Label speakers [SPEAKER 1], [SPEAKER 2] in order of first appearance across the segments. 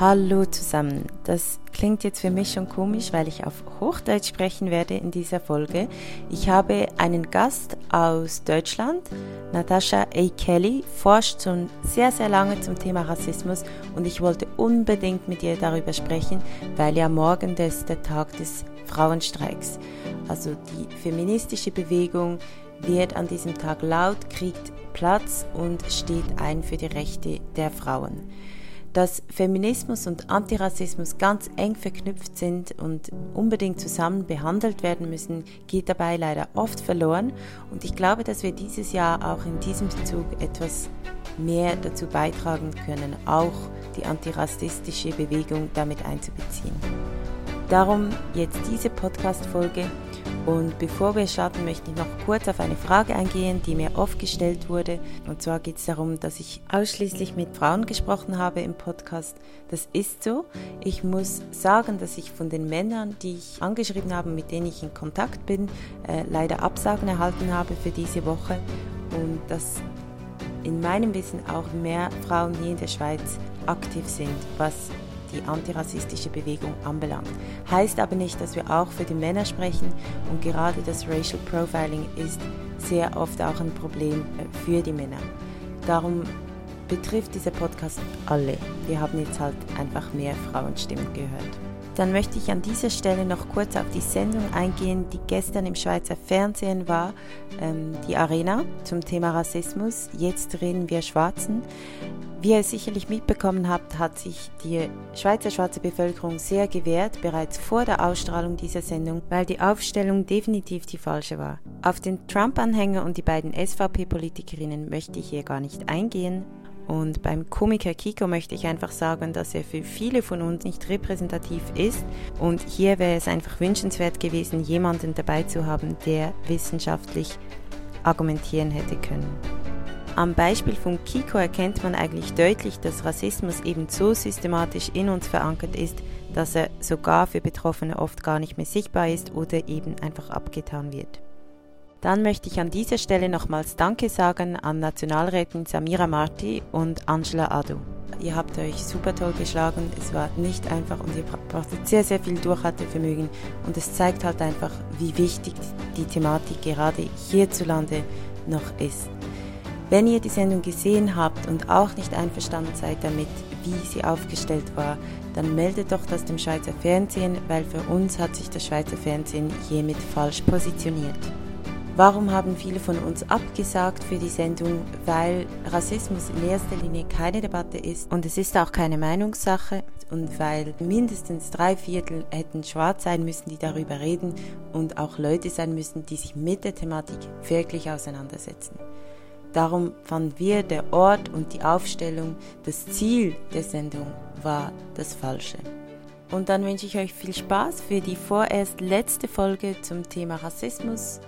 [SPEAKER 1] Hallo zusammen. Das klingt jetzt für mich schon komisch, weil ich auf Hochdeutsch sprechen werde in dieser Folge. Ich habe einen Gast aus Deutschland. Natascha A. Kelly forscht schon sehr, sehr lange zum Thema Rassismus und ich wollte unbedingt mit ihr darüber sprechen, weil ja morgen das der Tag des Frauenstreiks. Also die feministische Bewegung wird an diesem Tag laut, kriegt Platz und steht ein für die Rechte der Frauen dass Feminismus und Antirassismus ganz eng verknüpft sind und unbedingt zusammen behandelt werden müssen, geht dabei leider oft verloren. Und ich glaube, dass wir dieses Jahr auch in diesem Zug etwas mehr dazu beitragen können, auch die antirassistische Bewegung damit einzubeziehen. Darum jetzt diese Podcast-Folge und bevor wir starten, möchte ich noch kurz auf eine Frage eingehen, die mir oft gestellt wurde. Und zwar geht es darum, dass ich ausschließlich mit Frauen gesprochen habe im Podcast. Das ist so. Ich muss sagen, dass ich von den Männern, die ich angeschrieben habe, mit denen ich in Kontakt bin, äh, leider Absagen erhalten habe für diese Woche. Und dass in meinem Wissen auch mehr Frauen hier in der Schweiz aktiv sind, was die antirassistische Bewegung anbelangt. Heißt aber nicht, dass wir auch für die Männer sprechen und gerade das Racial Profiling ist sehr oft auch ein Problem äh, für die Männer. Darum betrifft dieser Podcast alle. Wir haben jetzt halt einfach mehr Frauenstimmen gehört. Dann möchte ich an dieser Stelle noch kurz auf die Sendung eingehen, die gestern im Schweizer Fernsehen war, ähm, die Arena zum Thema Rassismus. Jetzt reden wir Schwarzen. Wie ihr sicherlich mitbekommen habt, hat sich die Schweizer schwarze Bevölkerung sehr gewehrt, bereits vor der Ausstrahlung dieser Sendung, weil die Aufstellung definitiv die falsche war. Auf den Trump-Anhänger und die beiden SVP-Politikerinnen möchte ich hier gar nicht eingehen. Und beim Komiker Kiko möchte ich einfach sagen, dass er für viele von uns nicht repräsentativ ist. Und hier wäre es einfach wünschenswert gewesen, jemanden dabei zu haben, der wissenschaftlich argumentieren hätte können. Am Beispiel von Kiko erkennt man eigentlich deutlich, dass Rassismus eben so systematisch in uns verankert ist, dass er sogar für Betroffene oft gar nicht mehr sichtbar ist oder eben einfach abgetan wird. Dann möchte ich an dieser Stelle nochmals Danke sagen an Nationalrätin Samira Marti und Angela Adu. Ihr habt euch super toll geschlagen, es war nicht einfach und ihr brauchtet sehr, sehr viel Durchhaltevermögen und es zeigt halt einfach, wie wichtig die Thematik gerade hierzulande noch ist. Wenn ihr die Sendung gesehen habt und auch nicht einverstanden seid damit, wie sie aufgestellt war, dann meldet doch das dem Schweizer Fernsehen, weil für uns hat sich das Schweizer Fernsehen hiermit falsch positioniert. Warum haben viele von uns abgesagt für die Sendung? Weil Rassismus in erster Linie keine Debatte ist und es ist auch keine Meinungssache und weil mindestens drei Viertel hätten schwarz sein müssen, die darüber reden und auch Leute sein müssen, die sich mit der Thematik wirklich auseinandersetzen. Darum fanden wir, der Ort und die Aufstellung, das Ziel der Sendung war das Falsche. Und dann wünsche ich euch viel Spaß für die vorerst letzte Folge zum Thema Rassismus.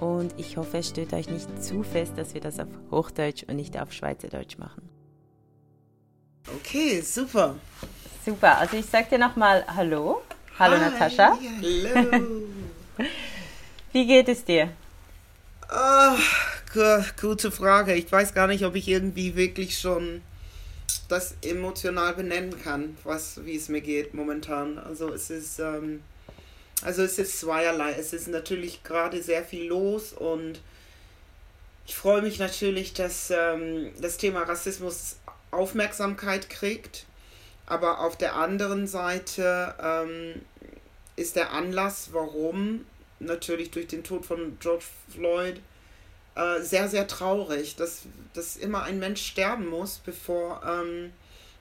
[SPEAKER 1] Und ich hoffe, es stört euch nicht zu fest, dass wir das auf Hochdeutsch und nicht auf Schweizerdeutsch machen.
[SPEAKER 2] Okay, super.
[SPEAKER 1] Super, also ich sage dir nochmal Hallo. Hallo Hi, Natascha.
[SPEAKER 2] Hallo.
[SPEAKER 1] Wie geht es dir?
[SPEAKER 2] Oh, gute Frage. Ich weiß gar nicht, ob ich irgendwie wirklich schon das emotional benennen kann, was, wie es mir geht momentan. Also es ist, ähm, also es ist zweierlei. Es ist natürlich gerade sehr viel los und ich freue mich natürlich, dass ähm, das Thema Rassismus Aufmerksamkeit kriegt. Aber auf der anderen Seite ähm, ist der Anlass, warum natürlich durch den Tod von George Floyd äh, sehr, sehr traurig, dass, dass immer ein Mensch sterben muss, bevor ähm,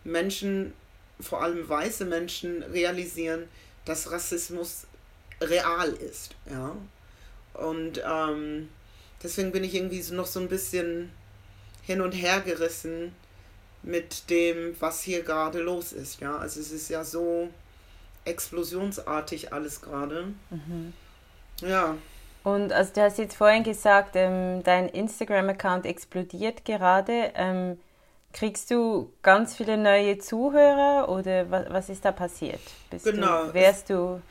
[SPEAKER 2] Menschen, vor allem weiße Menschen, realisieren, dass Rassismus real ist. Ja? Und ähm, deswegen bin ich irgendwie so noch so ein bisschen hin und her gerissen mit dem, was hier gerade los ist. Ja? Also es ist ja so explosionsartig alles gerade. Mhm. Ja.
[SPEAKER 1] Und also du hast jetzt vorhin gesagt, ähm, dein Instagram-Account explodiert gerade. Ähm, kriegst du ganz viele neue Zuhörer oder was, was ist da passiert? Bist genau. Du, wärst du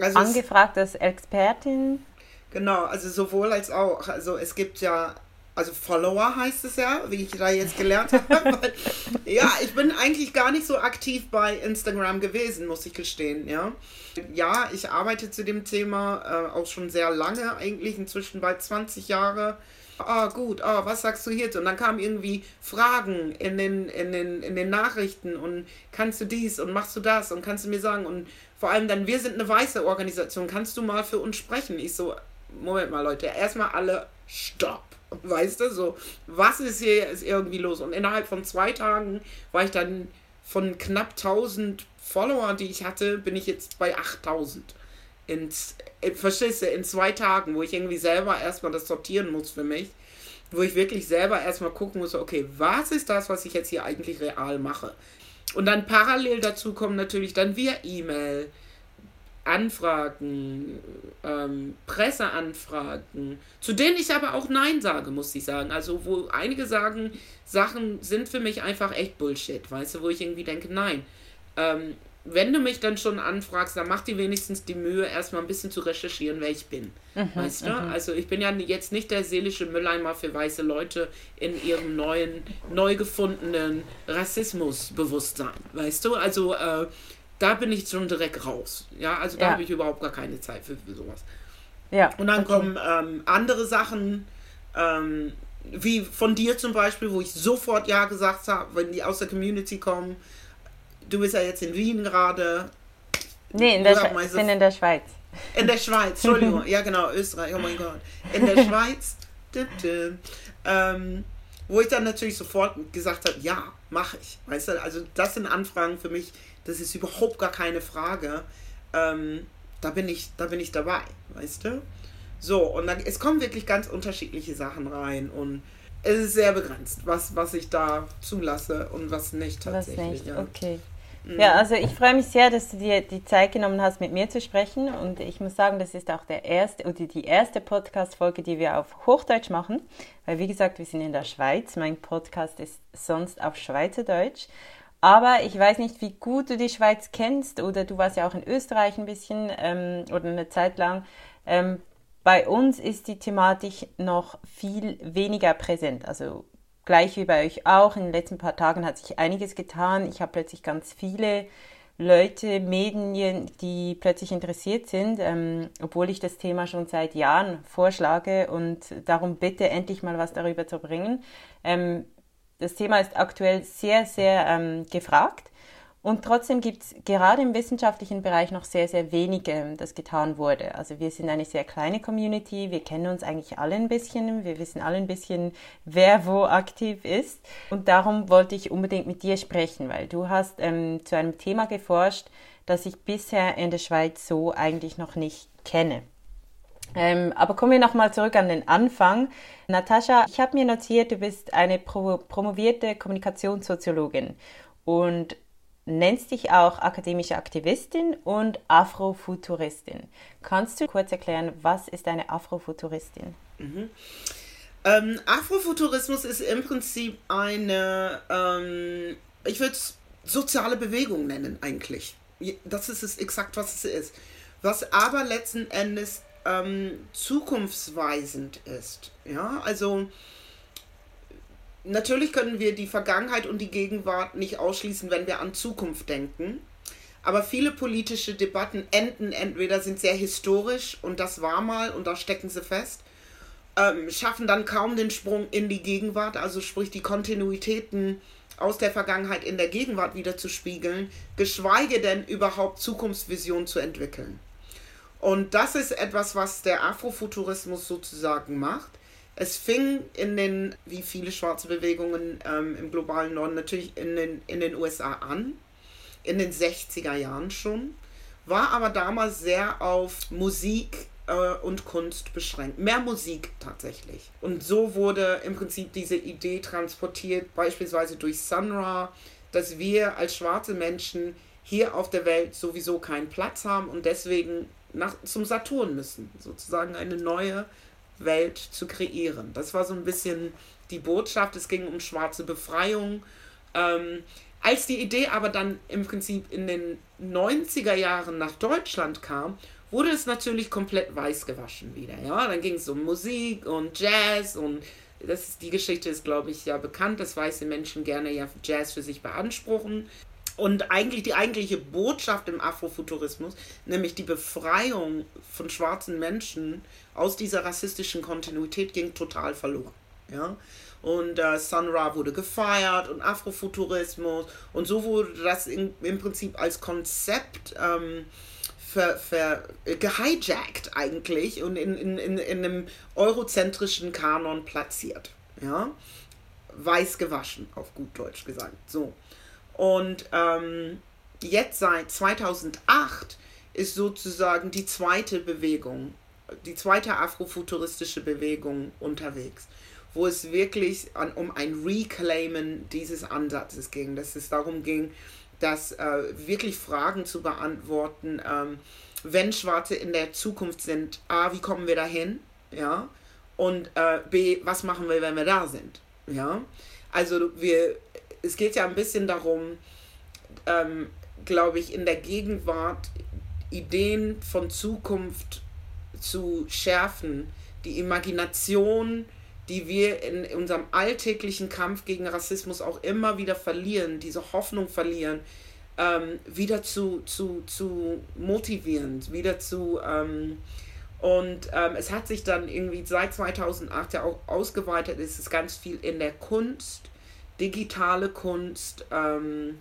[SPEAKER 1] also angefragt als Expertin?
[SPEAKER 2] Genau, also sowohl als auch. Also es gibt ja also Follower heißt es ja, wie ich da jetzt gelernt habe. ja, ich bin eigentlich gar nicht so aktiv bei Instagram gewesen, muss ich gestehen, ja. Ja, ich arbeite zu dem Thema äh, auch schon sehr lange, eigentlich inzwischen bald 20 Jahre. Ah, gut, ah, was sagst du hierzu? Und dann kamen irgendwie Fragen in den, in, den, in den Nachrichten und kannst du dies und machst du das und kannst du mir sagen und vor allem dann, wir sind eine weiße Organisation, kannst du mal für uns sprechen? Ich so, Moment mal, Leute, erstmal alle, stopp. Weißt du, so, was ist hier ist irgendwie los? Und innerhalb von zwei Tagen war ich dann von knapp 1000 Follower, die ich hatte, bin ich jetzt bei 8000. In, in, verstehst du, in zwei Tagen, wo ich irgendwie selber erstmal das sortieren muss für mich, wo ich wirklich selber erstmal gucken muss, okay, was ist das, was ich jetzt hier eigentlich real mache? Und dann parallel dazu kommen natürlich dann via E-Mail, Anfragen, ähm, Presseanfragen, zu denen ich aber auch Nein sage, muss ich sagen. Also, wo einige sagen, Sachen sind für mich einfach echt Bullshit, weißt du, wo ich irgendwie denke, nein. Ähm, wenn du mich dann schon anfragst, dann mach dir wenigstens die Mühe, erstmal ein bisschen zu recherchieren, wer ich bin. Mhm, weißt du? Mhm. Also ich bin ja jetzt nicht der seelische Mülleimer für weiße Leute in ihrem neuen, neu gefundenen Rassismusbewusstsein. Weißt du? Also äh, da bin ich schon direkt raus. Ja, also da ja. habe ich überhaupt gar keine Zeit für, für sowas. Ja. Und dann okay. kommen ähm, andere Sachen, ähm, wie von dir zum Beispiel, wo ich sofort Ja gesagt habe, wenn die aus der Community kommen. Du bist ja jetzt in Wien gerade.
[SPEAKER 1] Nee, in der ich bin in der Schweiz.
[SPEAKER 2] In der Schweiz, Entschuldigung. ja, genau, Österreich, oh mein Gott. In der Schweiz. ähm, wo ich dann natürlich sofort gesagt habe, ja, mache ich. Weißt du, also das sind Anfragen für mich, das ist überhaupt gar keine Frage. Ähm, da bin ich, da bin ich dabei, weißt du? So, und dann, es kommen wirklich ganz unterschiedliche Sachen rein und es ist sehr begrenzt, was, was ich da zulasse und was nicht tatsächlich. Was nicht,
[SPEAKER 1] ja. okay. Mhm. Ja, also ich freue mich sehr, dass du dir die Zeit genommen hast, mit mir zu sprechen. Und ich muss sagen, das ist auch der erste oder die erste Podcast-Folge, die wir auf Hochdeutsch machen. Weil, wie gesagt, wir sind in der Schweiz. Mein Podcast ist sonst auf Schweizerdeutsch. Aber ich weiß nicht, wie gut du die Schweiz kennst oder du warst ja auch in Österreich ein bisschen ähm, oder eine Zeit lang. Ähm, bei uns ist die Thematik noch viel weniger präsent. Also gleich wie bei euch auch. In den letzten paar Tagen hat sich einiges getan. Ich habe plötzlich ganz viele Leute, Medien, die plötzlich interessiert sind, ähm, obwohl ich das Thema schon seit Jahren vorschlage und darum bitte endlich mal was darüber zu bringen. Ähm, das Thema ist aktuell sehr, sehr ähm, gefragt. Und trotzdem gibt es gerade im wissenschaftlichen Bereich noch sehr, sehr wenig, ähm, das getan wurde. Also wir sind eine sehr kleine Community, wir kennen uns eigentlich alle ein bisschen, wir wissen alle ein bisschen, wer wo aktiv ist. Und darum wollte ich unbedingt mit dir sprechen, weil du hast ähm, zu einem Thema geforscht, das ich bisher in der Schweiz so eigentlich noch nicht kenne. Ähm, aber kommen wir nochmal zurück an den Anfang. Natascha, ich habe mir notiert, du bist eine pro promovierte Kommunikationssoziologin und nennst dich auch akademische Aktivistin und Afrofuturistin. Kannst du kurz erklären, was ist eine Afrofuturistin?
[SPEAKER 2] Mhm. Ähm, Afrofuturismus ist im Prinzip eine, ähm, ich würde es soziale Bewegung nennen eigentlich. Das ist es exakt, was es ist. Was aber letzten Endes ähm, zukunftsweisend ist. Ja, also natürlich können wir die Vergangenheit und die Gegenwart nicht ausschließen, wenn wir an Zukunft denken. Aber viele politische Debatten enden entweder sind sehr historisch und das war mal und da stecken sie fest, ähm, schaffen dann kaum den Sprung in die Gegenwart, also sprich die Kontinuitäten aus der Vergangenheit in der Gegenwart wieder zu spiegeln, geschweige denn überhaupt Zukunftsvisionen zu entwickeln. Und das ist etwas, was der Afrofuturismus sozusagen macht. Es fing in den, wie viele schwarze Bewegungen ähm, im globalen Norden, natürlich in den, in den USA an, in den 60er Jahren schon, war aber damals sehr auf Musik äh, und Kunst beschränkt. Mehr Musik tatsächlich. Und so wurde im Prinzip diese Idee transportiert, beispielsweise durch Sun Ra, dass wir als schwarze Menschen hier auf der Welt sowieso keinen Platz haben und deswegen nach, zum Saturn müssen, sozusagen eine neue Welt zu kreieren. Das war so ein bisschen die Botschaft. Es ging um schwarze Befreiung. Ähm, als die Idee aber dann im Prinzip in den 90er Jahren nach Deutschland kam, wurde es natürlich komplett weiß gewaschen wieder. Ja, dann ging es um Musik und Jazz und das ist, die Geschichte ist, glaube ich, ja bekannt, dass weiße Menschen gerne ja Jazz für sich beanspruchen. Und eigentlich die eigentliche Botschaft im Afrofuturismus, nämlich die Befreiung von schwarzen Menschen aus dieser rassistischen Kontinuität, ging total verloren. Ja? Und äh, Sun Ra wurde gefeiert und Afrofuturismus und so wurde das in, im Prinzip als Konzept ähm, ver, ver, gehijackt eigentlich und in, in, in, in einem eurozentrischen Kanon platziert. Ja? Weiß gewaschen, auf gut Deutsch gesagt. So. Und ähm, jetzt seit 2008 ist sozusagen die zweite Bewegung, die zweite afrofuturistische Bewegung unterwegs, wo es wirklich an, um ein Reclaimen dieses Ansatzes ging, dass es darum ging, dass äh, wirklich Fragen zu beantworten, ähm, wenn Schwarze in der Zukunft sind, A, wie kommen wir dahin, ja, und äh, B, was machen wir, wenn wir da sind, ja. Also wir, es geht ja ein bisschen darum, ähm, glaube ich, in der Gegenwart Ideen von Zukunft zu schärfen, die Imagination, die wir in unserem alltäglichen Kampf gegen Rassismus auch immer wieder verlieren, diese Hoffnung verlieren, ähm, wieder zu, zu, zu motivieren, wieder zu... Ähm, und ähm, es hat sich dann irgendwie seit 2008 ja auch ausgeweitet, es ist ganz viel in der Kunst, digitale Kunst, ähm,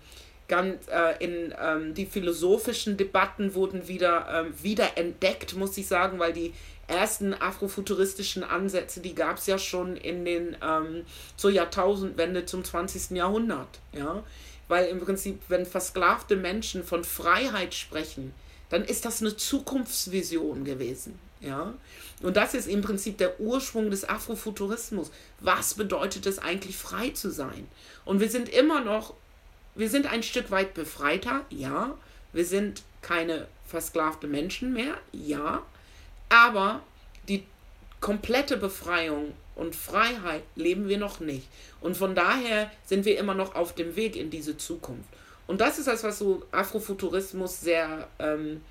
[SPEAKER 2] ganz äh, in ähm, die philosophischen Debatten wurden wieder ähm, wieder entdeckt, muss ich sagen, weil die ersten afrofuturistischen Ansätze, die gab es ja schon in den ähm, zur Jahrtausendwende zum 20. Jahrhundert. Ja? Weil im Prinzip, wenn versklavte Menschen von Freiheit sprechen, dann ist das eine Zukunftsvision gewesen. Ja? Und das ist im Prinzip der Ursprung des Afrofuturismus. Was bedeutet es eigentlich, frei zu sein? Und wir sind immer noch, wir sind ein Stück weit befreiter, ja. Wir sind keine versklavte Menschen mehr, ja. Aber die komplette Befreiung und Freiheit leben wir noch nicht. Und von daher sind wir immer noch auf dem Weg in diese Zukunft. Und das ist das, was so Afrofuturismus sehr, ähm,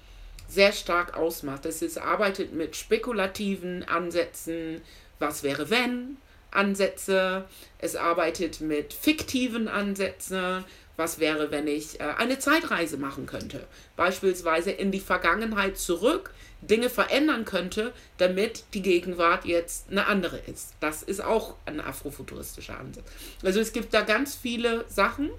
[SPEAKER 2] sehr stark ausmacht. Es arbeitet mit spekulativen Ansätzen, was wäre wenn, Ansätze. Es arbeitet mit fiktiven Ansätzen, was wäre, wenn ich äh, eine Zeitreise machen könnte. Beispielsweise in die Vergangenheit zurück, Dinge verändern könnte, damit die Gegenwart jetzt eine andere ist. Das ist auch ein afrofuturistischer Ansatz. Also es gibt da ganz viele Sachen.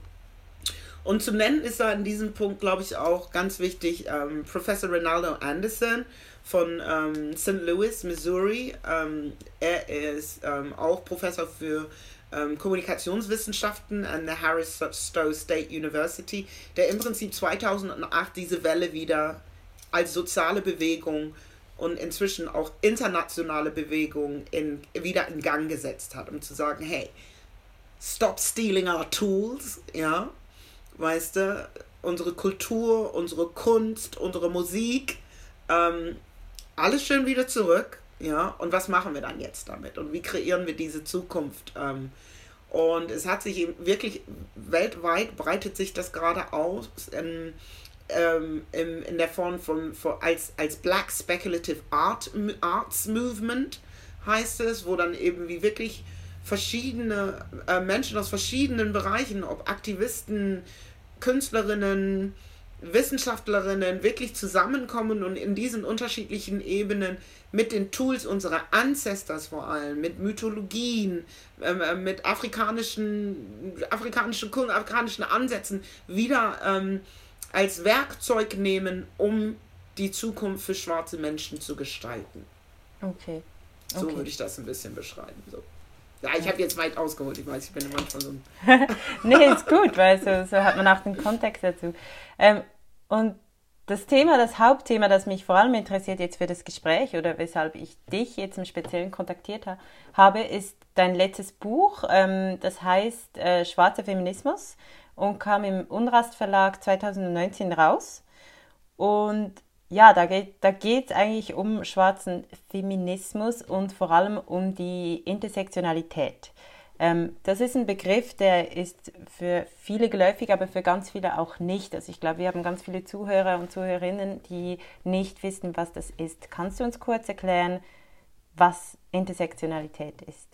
[SPEAKER 2] Und zu nennen ist da in diesem Punkt, glaube ich, auch ganz wichtig ähm, Professor Ronaldo Anderson von ähm, St. Louis, Missouri. Ähm, er ist ähm, auch Professor für ähm, Kommunikationswissenschaften an der Harris Stowe State University, der im Prinzip 2008 diese Welle wieder als soziale Bewegung und inzwischen auch internationale Bewegung in, wieder in Gang gesetzt hat, um zu sagen, hey, stop stealing our tools, ja, weißt du, unsere Kultur, unsere Kunst, unsere Musik, ähm, alles schön wieder zurück ja, und was machen wir dann jetzt damit? Und wie kreieren wir diese Zukunft? Ähm, und es hat sich wirklich weltweit breitet sich das gerade aus in, ähm, in, in der Form von, von, als, als Black Speculative Art, Arts Movement heißt es, wo dann eben wie wirklich verschiedene äh, Menschen aus verschiedenen Bereichen, ob Aktivisten, Künstlerinnen, Wissenschaftlerinnen wirklich zusammenkommen und in diesen unterschiedlichen Ebenen mit den Tools unserer Ancestors vor allem, mit Mythologien, ähm, äh, mit afrikanischen, afrikanischen, afrikanischen Ansätzen wieder ähm, als Werkzeug nehmen, um die Zukunft für schwarze Menschen zu gestalten.
[SPEAKER 1] Okay.
[SPEAKER 2] okay. So würde ich das ein bisschen beschreiben. So. Ja, ich habe jetzt weit ausgeholt, ich weiß, ich bin manchmal so
[SPEAKER 1] nee, ist gut, weil so, so hat man auch den Kontext dazu. Ähm, und das Thema, das Hauptthema, das mich vor allem interessiert jetzt für das Gespräch oder weshalb ich dich jetzt im Speziellen kontaktiert ha habe, ist dein letztes Buch. Ähm, das heißt äh, Schwarzer Feminismus und kam im Unrast Verlag 2019 raus. Und ja, da geht da es eigentlich um schwarzen Feminismus und vor allem um die Intersektionalität. Ähm, das ist ein Begriff, der ist für viele geläufig, aber für ganz viele auch nicht. Also ich glaube, wir haben ganz viele Zuhörer und Zuhörerinnen, die nicht wissen, was das ist. Kannst du uns kurz erklären, was Intersektionalität ist?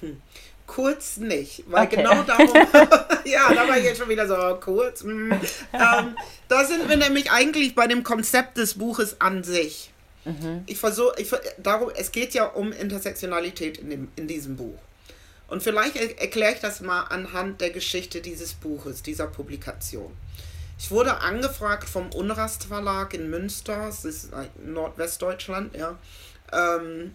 [SPEAKER 2] Hm. Kurz nicht, weil okay. genau darum, ja, da war ich jetzt schon wieder so kurz. Mm. Ähm, da sind wir nämlich eigentlich bei dem Konzept des Buches an sich. Mhm. Ich versuche, ich, darum, es geht ja um Intersektionalität in, dem, in diesem Buch. Und vielleicht erkläre ich das mal anhand der Geschichte dieses Buches, dieser Publikation. Ich wurde angefragt vom Unrast Verlag in Münster, das ist Nordwestdeutschland, ja, ähm,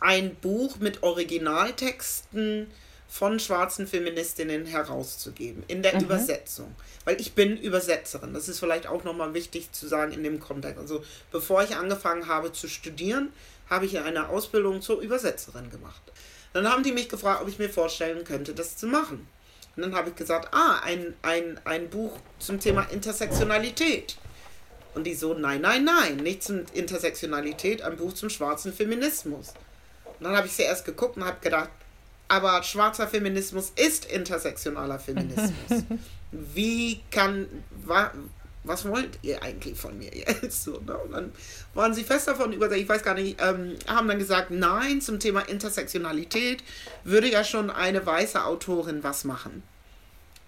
[SPEAKER 2] ein Buch mit Originaltexten von schwarzen Feministinnen herauszugeben, in der mhm. Übersetzung. Weil ich bin Übersetzerin. Das ist vielleicht auch nochmal wichtig zu sagen in dem Kontext. Also bevor ich angefangen habe zu studieren, habe ich eine Ausbildung zur Übersetzerin gemacht. Dann haben die mich gefragt, ob ich mir vorstellen könnte, das zu machen. Und dann habe ich gesagt, ah, ein, ein, ein Buch zum Thema Intersektionalität. Und die so, nein, nein, nein, nicht zum Intersektionalität, ein Buch zum schwarzen Feminismus. Und dann habe ich zuerst geguckt und habe gedacht, aber schwarzer Feminismus ist intersektionaler Feminismus. Wie kann, wa, was wollt ihr eigentlich von mir jetzt? So, ne? Und dann waren sie fest davon überzeugt, ich weiß gar nicht, ähm, haben dann gesagt, nein, zum Thema Intersektionalität würde ja schon eine weiße Autorin was machen.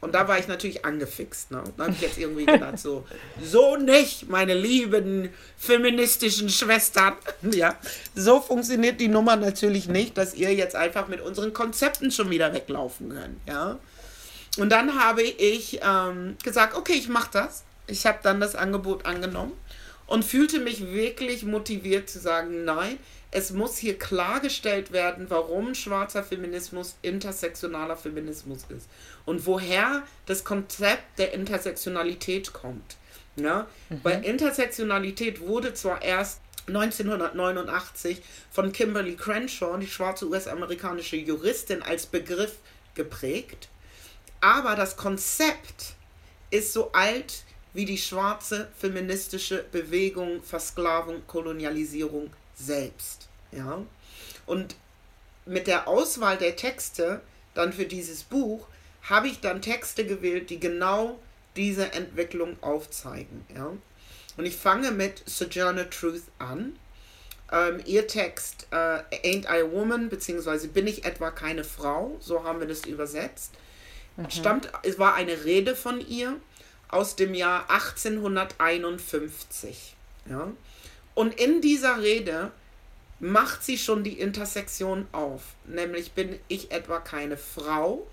[SPEAKER 2] Und da war ich natürlich angefixt. Ne? Da habe ich jetzt irgendwie gedacht, so, so nicht, meine lieben feministischen Schwestern. Ja, so funktioniert die Nummer natürlich nicht, dass ihr jetzt einfach mit unseren Konzepten schon wieder weglaufen könnt. Ja. Und dann habe ich ähm, gesagt, okay, ich mache das. Ich habe dann das Angebot angenommen und fühlte mich wirklich motiviert zu sagen, nein, es muss hier klargestellt werden, warum schwarzer Feminismus intersektionaler Feminismus ist und woher das Konzept der Intersektionalität kommt. Ja? Mhm. Weil Intersektionalität wurde zwar erst 1989 von Kimberly Crenshaw, die schwarze US-amerikanische Juristin, als Begriff geprägt, aber das Konzept ist so alt wie die schwarze feministische Bewegung, Versklavung, Kolonialisierung selbst. Ja? Und mit der Auswahl der Texte dann für dieses Buch habe ich dann Texte gewählt, die genau diese Entwicklung aufzeigen. Ja? Und ich fange mit Sojourner Truth an. Ähm, ihr Text äh, Ain't I a Woman, beziehungsweise Bin ich etwa keine Frau, so haben wir das übersetzt. Mhm. Stammt, es war eine Rede von ihr aus dem Jahr 1851. Ja? Und in dieser Rede macht sie schon die Intersektion auf. Nämlich bin ich etwa keine Frau,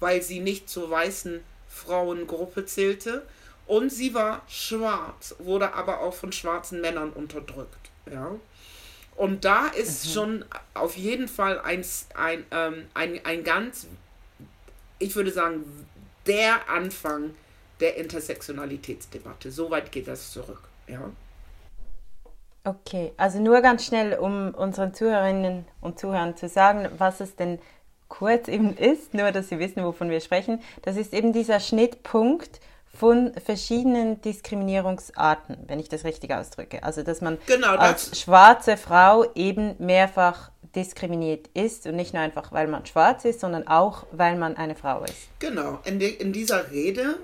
[SPEAKER 2] weil sie nicht zur weißen Frauengruppe zählte. Und sie war schwarz, wurde aber auch von schwarzen Männern unterdrückt. Ja? Und da ist mhm. schon auf jeden Fall ein, ein, ähm, ein, ein ganz, ich würde sagen, der Anfang der Intersektionalitätsdebatte. Soweit geht das zurück. Ja.
[SPEAKER 1] Okay, also nur ganz schnell, um unseren Zuhörerinnen und Zuhörern zu sagen, was es denn kurz eben ist, nur dass sie wissen, wovon wir sprechen. Das ist eben dieser Schnittpunkt von verschiedenen Diskriminierungsarten, wenn ich das richtig ausdrücke. Also dass man genau, als schwarze Frau eben mehrfach diskriminiert ist und nicht nur einfach, weil man schwarz ist, sondern auch, weil man eine Frau ist.
[SPEAKER 2] Genau, in, de, in dieser Rede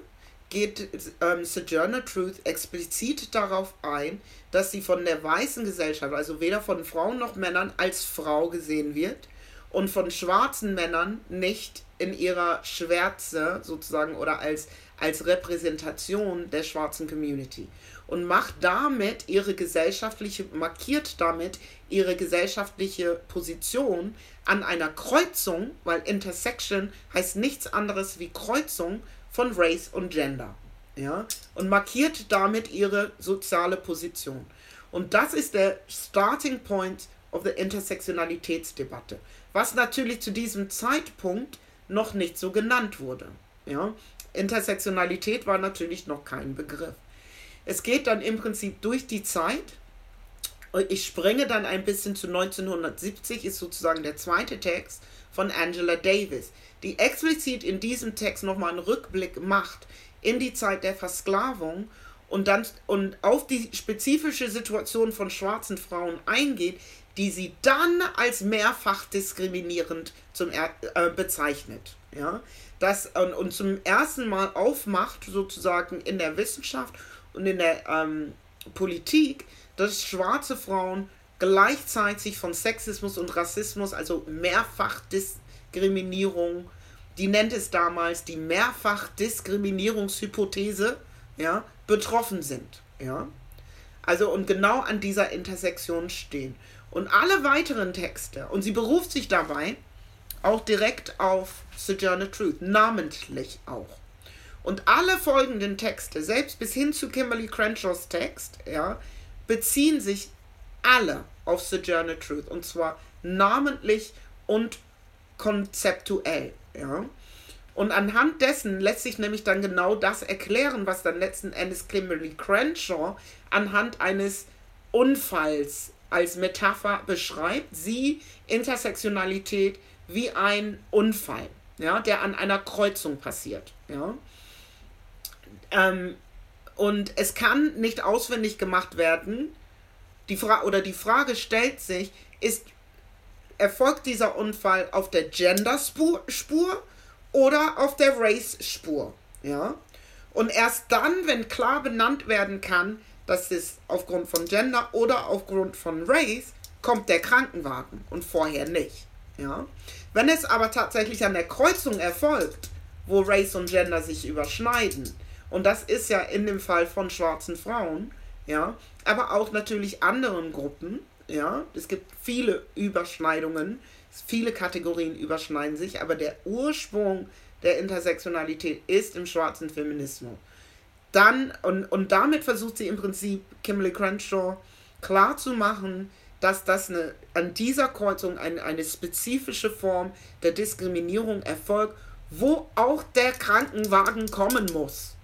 [SPEAKER 2] geht ähm, Sojourner Truth explizit darauf ein, dass sie von der weißen Gesellschaft, also weder von Frauen noch Männern, als Frau gesehen wird und von schwarzen Männern nicht in ihrer Schwärze sozusagen oder als, als Repräsentation der schwarzen Community. Und macht damit ihre gesellschaftliche, markiert damit ihre gesellschaftliche Position an einer Kreuzung, weil Intersection heißt nichts anderes wie Kreuzung von Race und Gender. Ja, und markiert damit ihre soziale Position. Und das ist der Starting Point of the Intersektionalitätsdebatte, was natürlich zu diesem Zeitpunkt noch nicht so genannt wurde. Ja, Intersektionalität war natürlich noch kein Begriff. Es geht dann im Prinzip durch die Zeit. Ich springe dann ein bisschen zu 1970, ist sozusagen der zweite Text von Angela Davis die explizit in diesem Text nochmal einen Rückblick macht in die Zeit der Versklavung und dann und auf die spezifische Situation von schwarzen Frauen eingeht, die sie dann als mehrfach diskriminierend zum äh, bezeichnet. Ja? Das, und, und zum ersten Mal aufmacht, sozusagen in der Wissenschaft und in der ähm, Politik, dass schwarze Frauen gleichzeitig von Sexismus und Rassismus, also mehrfach diskriminiert Diskriminierung, die nennt es damals die Mehrfachdiskriminierungshypothese, ja, betroffen sind. Ja? Also und genau an dieser Intersektion stehen. Und alle weiteren Texte, und sie beruft sich dabei auch direkt auf Sojourner Truth, namentlich auch. Und alle folgenden Texte, selbst bis hin zu Kimberly Crenshaws Text, ja, beziehen sich alle auf Sojourner Truth. Und zwar namentlich und konzeptuell. Ja. Und anhand dessen lässt sich nämlich dann genau das erklären, was dann letzten Endes Kimberly Crenshaw anhand eines Unfalls als Metapher beschreibt. Sie Intersektionalität wie ein Unfall, ja, der an einer Kreuzung passiert. Ja. Ähm, und es kann nicht auswendig gemacht werden. Die oder die Frage stellt sich, ist erfolgt dieser Unfall auf der Gender-Spur oder auf der Race-Spur. Ja? Und erst dann, wenn klar benannt werden kann, dass es aufgrund von Gender oder aufgrund von Race, kommt der Krankenwagen und vorher nicht. Ja? Wenn es aber tatsächlich an der Kreuzung erfolgt, wo Race und Gender sich überschneiden, und das ist ja in dem Fall von schwarzen Frauen, ja, aber auch natürlich anderen Gruppen, ja, es gibt viele Überschneidungen, viele Kategorien überschneiden sich, aber der Ursprung der Intersektionalität ist im schwarzen Feminismus. Dann, und, und damit versucht sie im Prinzip Kimberly Crenshaw klarzumachen, dass das eine, an dieser Kreuzung eine, eine spezifische Form der Diskriminierung erfolgt, wo auch der Krankenwagen kommen muss.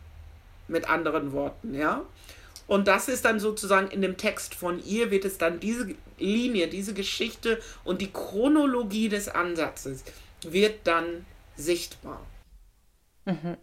[SPEAKER 2] Mit anderen Worten, ja. Und das ist dann sozusagen in dem Text von ihr, wird es dann diese Linie, diese Geschichte und die Chronologie des Ansatzes wird dann sichtbar.
[SPEAKER 1] Mhm.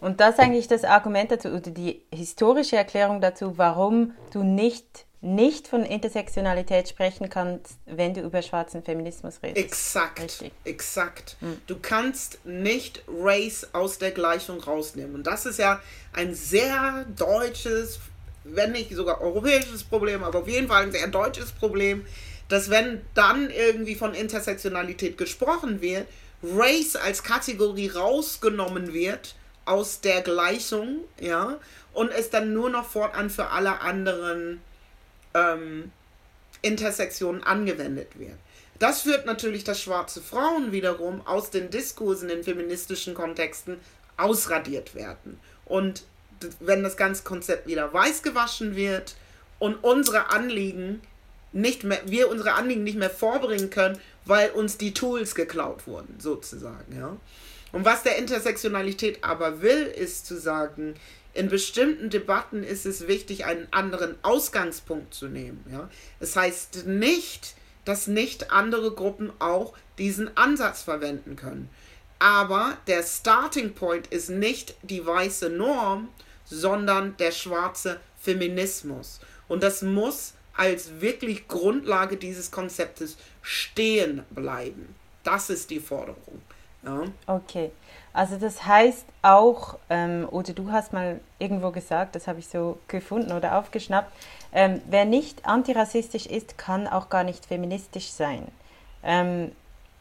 [SPEAKER 1] Und das ist eigentlich das Argument dazu, oder die historische Erklärung dazu, warum du nicht, nicht von Intersektionalität sprechen kannst, wenn du über schwarzen Feminismus redest.
[SPEAKER 2] Exakt, Richtig. exakt. Mhm. Du kannst nicht Race aus der Gleichung rausnehmen. Und das ist ja ein sehr deutsches, wenn nicht sogar europäisches Problem, aber auf jeden Fall ein sehr deutsches Problem, dass wenn dann irgendwie von Intersektionalität gesprochen wird, Race als Kategorie rausgenommen wird aus der Gleichung, ja, und es dann nur noch fortan für alle anderen ähm, Intersektionen angewendet wird. Das führt natürlich, dass schwarze Frauen wiederum aus den Diskursen in feministischen Kontexten ausradiert werden. Und wenn das ganze Konzept wieder weiß gewaschen wird und unsere Anliegen nicht mehr, wir unsere Anliegen nicht mehr vorbringen können, weil uns die Tools geklaut wurden, sozusagen, ja. Und was der Intersektionalität aber will, ist zu sagen, in bestimmten Debatten ist es wichtig, einen anderen Ausgangspunkt zu nehmen. Ja? Das heißt nicht, dass nicht andere Gruppen auch diesen Ansatz verwenden können. Aber der Starting Point ist nicht die weiße Norm, sondern der schwarze Feminismus. Und das muss als wirklich Grundlage dieses Konzeptes stehen bleiben. Das ist die Forderung. Ja.
[SPEAKER 1] Okay, also das heißt auch, ähm, oder du hast mal irgendwo gesagt, das habe ich so gefunden oder aufgeschnappt, ähm, wer nicht antirassistisch ist, kann auch gar nicht feministisch sein. Ähm,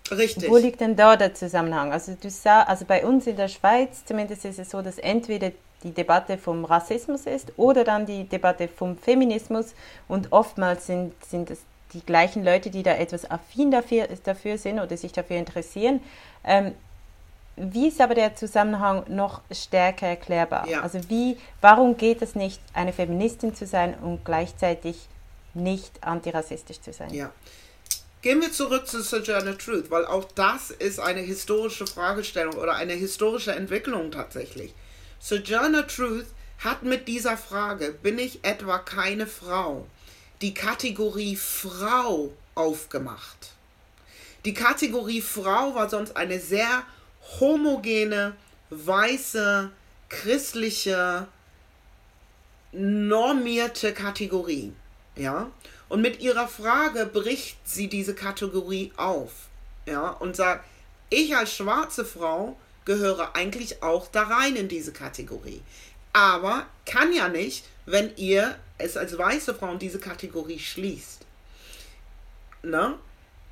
[SPEAKER 1] Richtig. Wo liegt denn da der Zusammenhang? Also du sah, also bei uns in der Schweiz zumindest ist es so, dass entweder die Debatte vom Rassismus ist oder dann die Debatte vom Feminismus und oftmals sind, sind es die gleichen Leute, die da etwas affin dafür, dafür sind oder sich dafür interessieren. Ähm, wie ist aber der Zusammenhang noch stärker erklärbar? Ja. Also wie, warum geht es nicht, eine Feministin zu sein und gleichzeitig nicht antirassistisch zu sein?
[SPEAKER 2] Ja. Gehen wir zurück zu Sojourner Truth, weil auch das ist eine historische Fragestellung oder eine historische Entwicklung tatsächlich. Sojourner Truth hat mit dieser Frage, bin ich etwa keine Frau, die Kategorie Frau aufgemacht. Die Kategorie Frau war sonst eine sehr homogene, weiße, christliche, normierte Kategorie. Ja? Und mit ihrer Frage bricht sie diese Kategorie auf. Ja? Und sagt, ich als schwarze Frau gehöre eigentlich auch da rein in diese Kategorie. Aber kann ja nicht, wenn ihr es als weiße Frau in diese Kategorie schließt. Ne?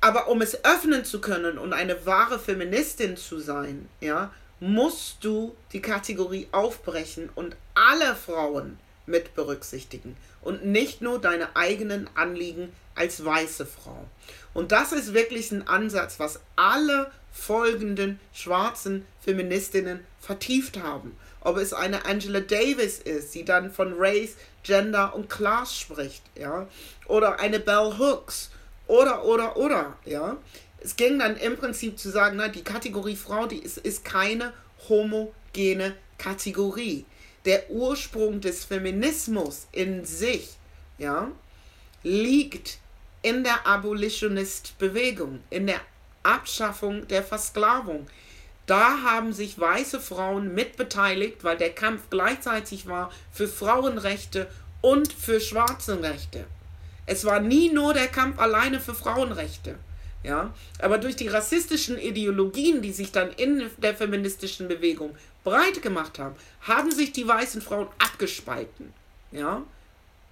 [SPEAKER 2] Aber um es öffnen zu können und eine wahre Feministin zu sein, ja, musst du die Kategorie aufbrechen und alle Frauen mit berücksichtigen und nicht nur deine eigenen Anliegen als weiße Frau. Und das ist wirklich ein Ansatz, was alle folgenden schwarzen Feministinnen vertieft haben. Ob es eine Angela Davis ist, die dann von Race, Gender und Class spricht, ja, oder eine Bell Hooks, oder, oder, oder, ja. Es ging dann im Prinzip zu sagen, na, die Kategorie Frau, die ist, ist keine homogene Kategorie. Der Ursprung des Feminismus in sich, ja, liegt in der Abolitionist-Bewegung, in der Abschaffung der Versklavung. Da haben sich weiße Frauen mitbeteiligt, weil der Kampf gleichzeitig war für Frauenrechte und für Schwarzenrechte. Es war nie nur der Kampf alleine für Frauenrechte. Ja, aber durch die rassistischen Ideologien, die sich dann in der feministischen Bewegung breit gemacht haben, haben sich die weißen Frauen abgespalten. Ja,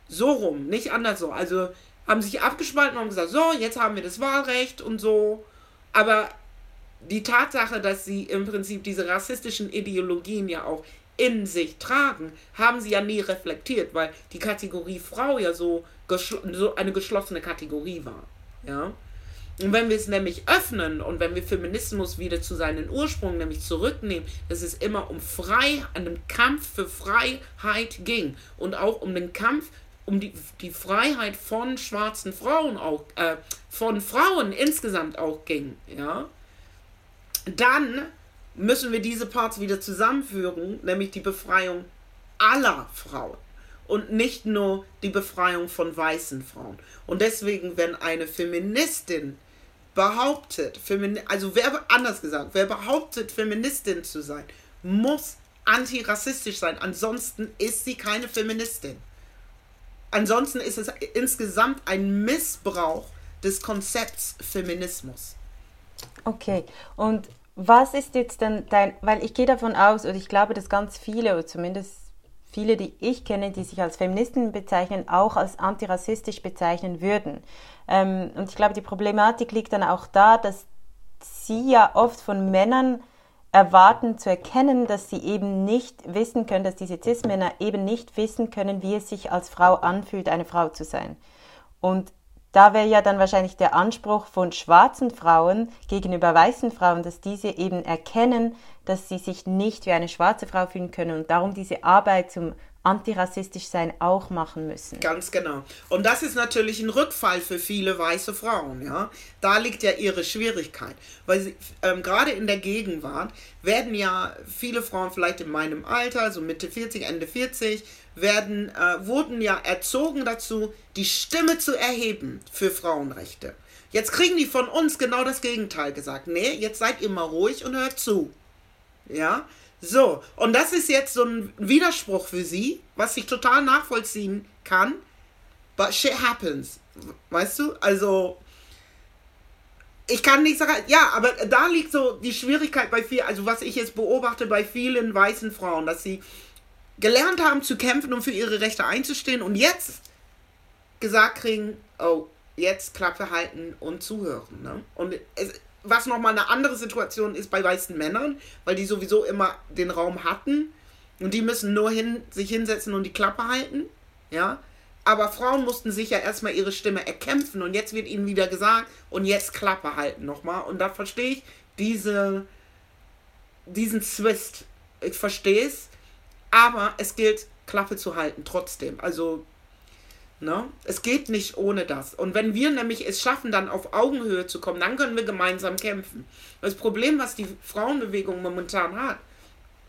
[SPEAKER 2] so rum, nicht anders so. Also haben sich abgespalten und gesagt, so, jetzt haben wir das Wahlrecht und so. Aber die Tatsache, dass sie im Prinzip diese rassistischen Ideologien ja auch in sich tragen, haben sie ja nie reflektiert, weil die Kategorie Frau ja so, so eine geschlossene Kategorie war. Ja. Und wenn wir es nämlich öffnen und wenn wir Feminismus wieder zu seinen Ursprung nämlich zurücknehmen, dass es immer um Frei, an den Kampf für Freiheit ging und auch um den Kampf um die, die Freiheit von schwarzen Frauen auch, äh, von Frauen insgesamt auch ging, ja, dann müssen wir diese Parts wieder zusammenführen, nämlich die Befreiung aller Frauen und nicht nur die Befreiung von weißen Frauen. Und deswegen, wenn eine Feministin behauptet, Femin also wer anders gesagt, wer behauptet, Feministin zu sein, muss antirassistisch sein. Ansonsten ist sie keine Feministin. Ansonsten ist es insgesamt ein Missbrauch des Konzepts Feminismus.
[SPEAKER 1] Okay, und was ist jetzt dann dein, weil ich gehe davon aus, oder ich glaube, dass ganz viele, oder zumindest viele, die ich kenne, die sich als Feministen bezeichnen, auch als antirassistisch bezeichnen würden. Ähm, und ich glaube, die Problematik liegt dann auch da, dass sie ja oft von Männern erwarten zu erkennen, dass sie eben nicht wissen können, dass diese Cis-Männer eben nicht wissen können, wie es sich als Frau anfühlt, eine Frau zu sein. Und da wäre ja dann wahrscheinlich der Anspruch von schwarzen Frauen gegenüber weißen Frauen, dass diese eben erkennen, dass sie sich nicht wie eine schwarze Frau fühlen können und darum diese Arbeit zum antirassistisch sein auch machen müssen.
[SPEAKER 2] Ganz genau. Und das ist natürlich ein Rückfall für viele weiße Frauen, ja. Da liegt ja ihre Schwierigkeit, weil ähm, gerade in der Gegenwart werden ja viele Frauen vielleicht in meinem Alter, so Mitte 40, Ende 40, werden, äh, wurden ja erzogen dazu, die Stimme zu erheben für Frauenrechte. Jetzt kriegen die von uns genau das Gegenteil gesagt. Nee, jetzt seid ihr mal ruhig und hört zu. Ja, so, und das ist jetzt so ein Widerspruch für sie, was ich total nachvollziehen kann. But shit happens. Weißt du? Also, ich kann nicht sagen, ja, aber da liegt so die Schwierigkeit bei vielen, also was ich jetzt beobachte bei vielen weißen Frauen, dass sie gelernt haben zu kämpfen und für ihre Rechte einzustehen und jetzt gesagt kriegen, oh, jetzt Klappe halten und zuhören. Ne? Und es, was nochmal eine andere Situation ist bei weißen Männern, weil die sowieso immer den Raum hatten und die müssen nur hin, sich hinsetzen und die Klappe halten, ja. Aber Frauen mussten sich ja erstmal ihre Stimme erkämpfen und jetzt wird ihnen wieder gesagt und jetzt Klappe halten nochmal. Und da verstehe ich diese, diesen Zwist. Ich verstehe es, aber es gilt, Klappe zu halten trotzdem. Also Ne? Es geht nicht ohne das. Und wenn wir nämlich es schaffen, dann auf Augenhöhe zu kommen, dann können wir gemeinsam kämpfen. Das Problem, was die Frauenbewegung momentan hat,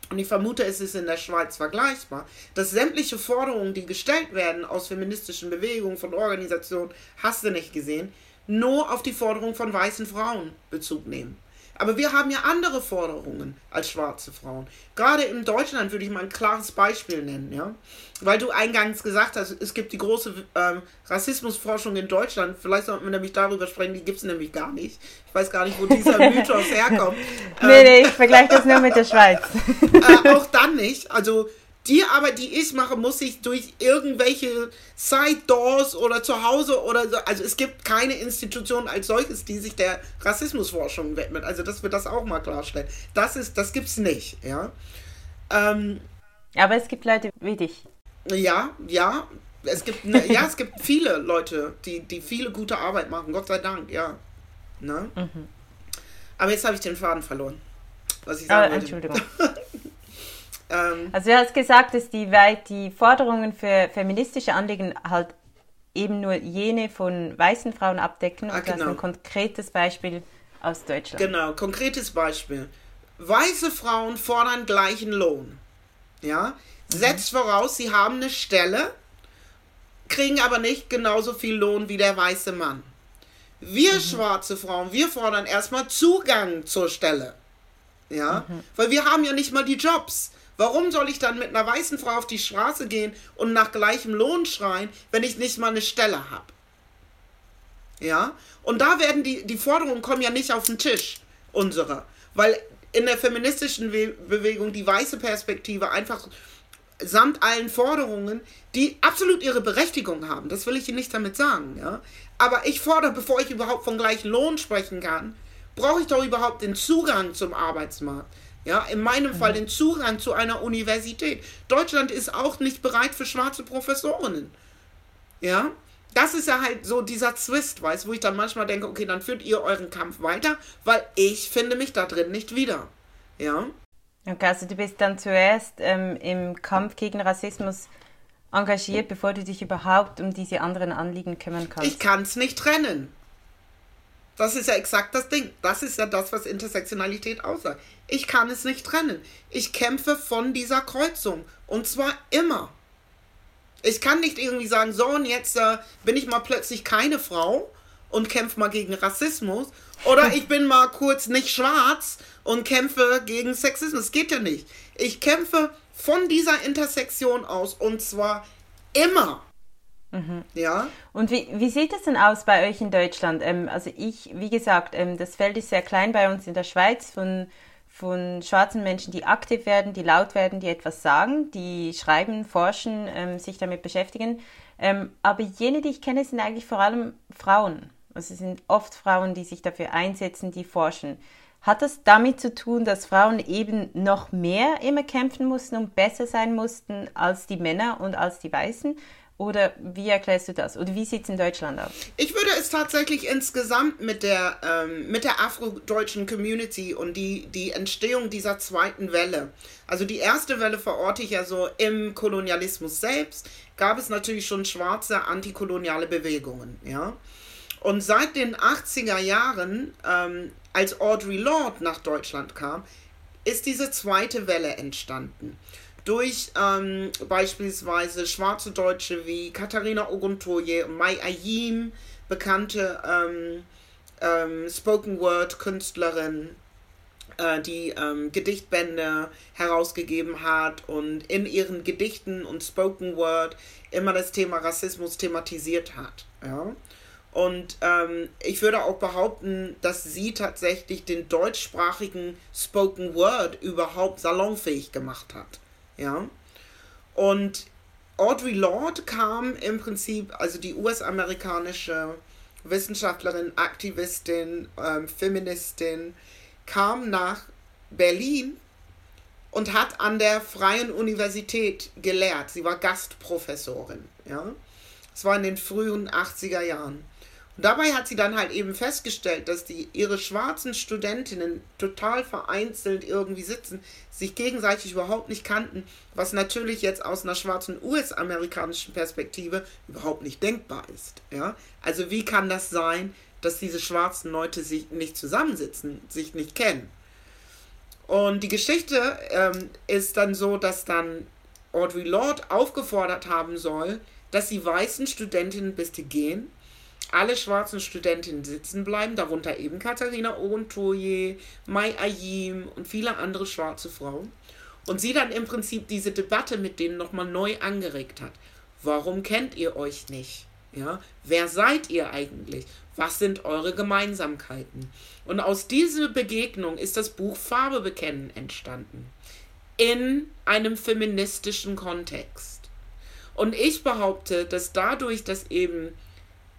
[SPEAKER 2] und ich vermute, es ist in der Schweiz vergleichbar, dass sämtliche Forderungen, die gestellt werden aus feministischen Bewegungen, von Organisationen, hast du nicht gesehen, nur auf die Forderung von weißen Frauen Bezug nehmen. Aber wir haben ja andere Forderungen als schwarze Frauen. Gerade in Deutschland würde ich mal ein klares Beispiel nennen, ja. Weil du eingangs gesagt hast, es gibt die große ähm, Rassismusforschung in Deutschland. Vielleicht sollten wir nämlich darüber sprechen, die gibt es nämlich gar nicht. Ich weiß gar nicht, wo dieser Mythos herkommt.
[SPEAKER 1] nee, nee, ich vergleiche das nur mit der Schweiz.
[SPEAKER 2] äh, auch dann nicht. Also Die Arbeit, die ich mache, muss ich durch irgendwelche Side-Doors oder zu Hause oder so. Also es gibt keine Institution als solches, die sich der Rassismusforschung widmet. Also dass wir das auch mal klarstellen. Das ist, das gibt's nicht, ja. Ähm,
[SPEAKER 1] Aber es gibt Leute wie dich.
[SPEAKER 2] Ja, ja. Es gibt, ne, ja, es gibt viele Leute, die, die viele gute Arbeit machen, Gott sei Dank, ja. Ne? Mhm. Aber jetzt habe ich den Faden verloren. Was ich sagen
[SPEAKER 1] oh, Entschuldigung. ähm, also du hast gesagt, dass die, die Forderungen für feministische Anliegen halt eben nur jene von weißen Frauen abdecken. Ah, und genau. das ist ein konkretes Beispiel aus Deutschland.
[SPEAKER 2] Genau, konkretes Beispiel. Weiße Frauen fordern gleichen Lohn. Ja, mhm. setzt voraus, sie haben eine Stelle, kriegen aber nicht genauso viel Lohn wie der weiße Mann. Wir mhm. schwarze Frauen, wir fordern erstmal Zugang zur Stelle. Ja, mhm. weil wir haben ja nicht mal die Jobs. Warum soll ich dann mit einer weißen Frau auf die Straße gehen und nach gleichem Lohn schreien, wenn ich nicht mal eine Stelle habe? Ja, und da werden die, die Forderungen kommen ja nicht auf den Tisch, unsere. Weil in der feministischen Bewegung die weiße Perspektive einfach samt allen Forderungen, die absolut ihre Berechtigung haben. Das will ich Ihnen nicht damit sagen, ja. Aber ich fordere, bevor ich überhaupt von gleichen Lohn sprechen kann, brauche ich doch überhaupt den Zugang zum Arbeitsmarkt. Ja, in meinem Fall den Zugang zu einer Universität. Deutschland ist auch nicht bereit für schwarze Professorinnen. Ja, das ist ja halt so dieser Zwist, weißt wo ich dann manchmal denke, okay, dann führt ihr euren Kampf weiter, weil ich finde mich da drin nicht wieder. Ja.
[SPEAKER 1] Okay, also du bist dann zuerst ähm, im Kampf gegen Rassismus engagiert, bevor du dich überhaupt um diese anderen Anliegen kümmern kannst.
[SPEAKER 2] Ich kann es nicht trennen. Das ist ja exakt das Ding. Das ist ja das, was Intersektionalität aussagt. Ich kann es nicht trennen. Ich kämpfe von dieser Kreuzung. Und zwar immer. Ich kann nicht irgendwie sagen, so und jetzt äh, bin ich mal plötzlich keine Frau und kämpfe mal gegen Rassismus. Oder ich bin mal kurz nicht schwarz und kämpfe gegen Sexismus. Das geht ja nicht. Ich kämpfe von dieser Intersektion aus und zwar immer.
[SPEAKER 1] Mhm. Ja. Und wie, wie sieht es denn aus bei euch in Deutschland? Ähm, also ich, wie gesagt, ähm, das Feld ist sehr klein bei uns in der Schweiz von, von schwarzen Menschen, die aktiv werden, die laut werden, die etwas sagen, die schreiben, forschen, ähm, sich damit beschäftigen. Ähm, aber jene, die ich kenne, sind eigentlich vor allem Frauen. Also es sind oft Frauen, die sich dafür einsetzen, die forschen. Hat das damit zu tun, dass Frauen eben noch mehr immer kämpfen mussten und besser sein mussten als die Männer und als die Weißen? Oder wie erklärst du das? Oder wie sieht es in Deutschland aus?
[SPEAKER 2] Ich würde es tatsächlich insgesamt mit der, ähm, mit der afrodeutschen Community und die, die Entstehung dieser zweiten Welle. Also die erste Welle verorte ich ja so im Kolonialismus selbst, gab es natürlich schon schwarze antikoloniale Bewegungen, ja. Und seit den 80er Jahren, ähm, als Audre Lorde nach Deutschland kam, ist diese zweite Welle entstanden. Durch ähm, beispielsweise schwarze Deutsche wie Katharina Oguntoye und Mai Ayim, bekannte ähm, ähm, Spoken Word Künstlerin, äh, die ähm, Gedichtbände herausgegeben hat und in ihren Gedichten und Spoken Word immer das Thema Rassismus thematisiert hat. Ja? Und ähm, ich würde auch behaupten, dass sie tatsächlich den deutschsprachigen Spoken Word überhaupt salonfähig gemacht hat. Ja. Und Audre Lorde kam im Prinzip, also die US-amerikanische Wissenschaftlerin, Aktivistin, ähm, Feministin, kam nach Berlin und hat an der Freien Universität gelehrt. Sie war Gastprofessorin. Ja. Es war in den frühen 80er Jahren. Dabei hat sie dann halt eben festgestellt, dass die ihre schwarzen Studentinnen total vereinzelt irgendwie sitzen, sich gegenseitig überhaupt nicht kannten, was natürlich jetzt aus einer schwarzen US-amerikanischen Perspektive überhaupt nicht denkbar ist. Ja? Also wie kann das sein, dass diese schwarzen Leute sich nicht zusammensitzen, sich nicht kennen? Und die Geschichte ähm, ist dann so, dass dann Audre Lorde aufgefordert haben soll, dass die weißen Studentinnen bitte gehen alle schwarzen Studentinnen sitzen bleiben, darunter eben Katharina Oguntoye, Mai Ayim und viele andere schwarze Frauen. Und sie dann im Prinzip diese Debatte mit denen nochmal neu angeregt hat. Warum kennt ihr euch nicht? Ja, wer seid ihr eigentlich? Was sind eure Gemeinsamkeiten? Und aus dieser Begegnung ist das Buch Farbe bekennen entstanden. in einem feministischen Kontext. Und ich behaupte, dass dadurch, dass eben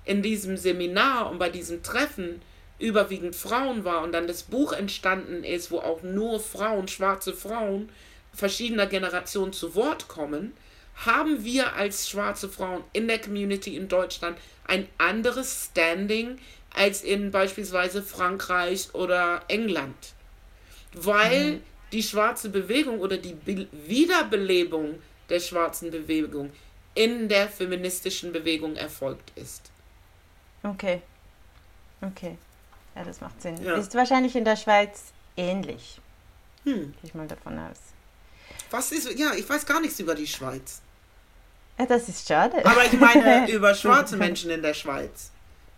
[SPEAKER 2] in diesem Seminar und bei diesem Treffen überwiegend Frauen war und dann das Buch entstanden ist, wo auch nur Frauen, schwarze Frauen verschiedener Generationen zu Wort kommen, haben wir als schwarze Frauen in der Community in Deutschland ein anderes Standing als in beispielsweise Frankreich oder England. Weil mhm. die schwarze Bewegung oder die Be Wiederbelebung der schwarzen Bewegung in der feministischen Bewegung erfolgt ist.
[SPEAKER 1] Okay. Okay. Ja, das macht Sinn. Ja. Ist wahrscheinlich in der Schweiz ähnlich. Hm. Gehe ich mal davon aus.
[SPEAKER 2] Was ist, ja, ich weiß gar nichts über die Schweiz.
[SPEAKER 1] Ja, das ist schade.
[SPEAKER 2] Aber ich meine über schwarze Menschen in der Schweiz.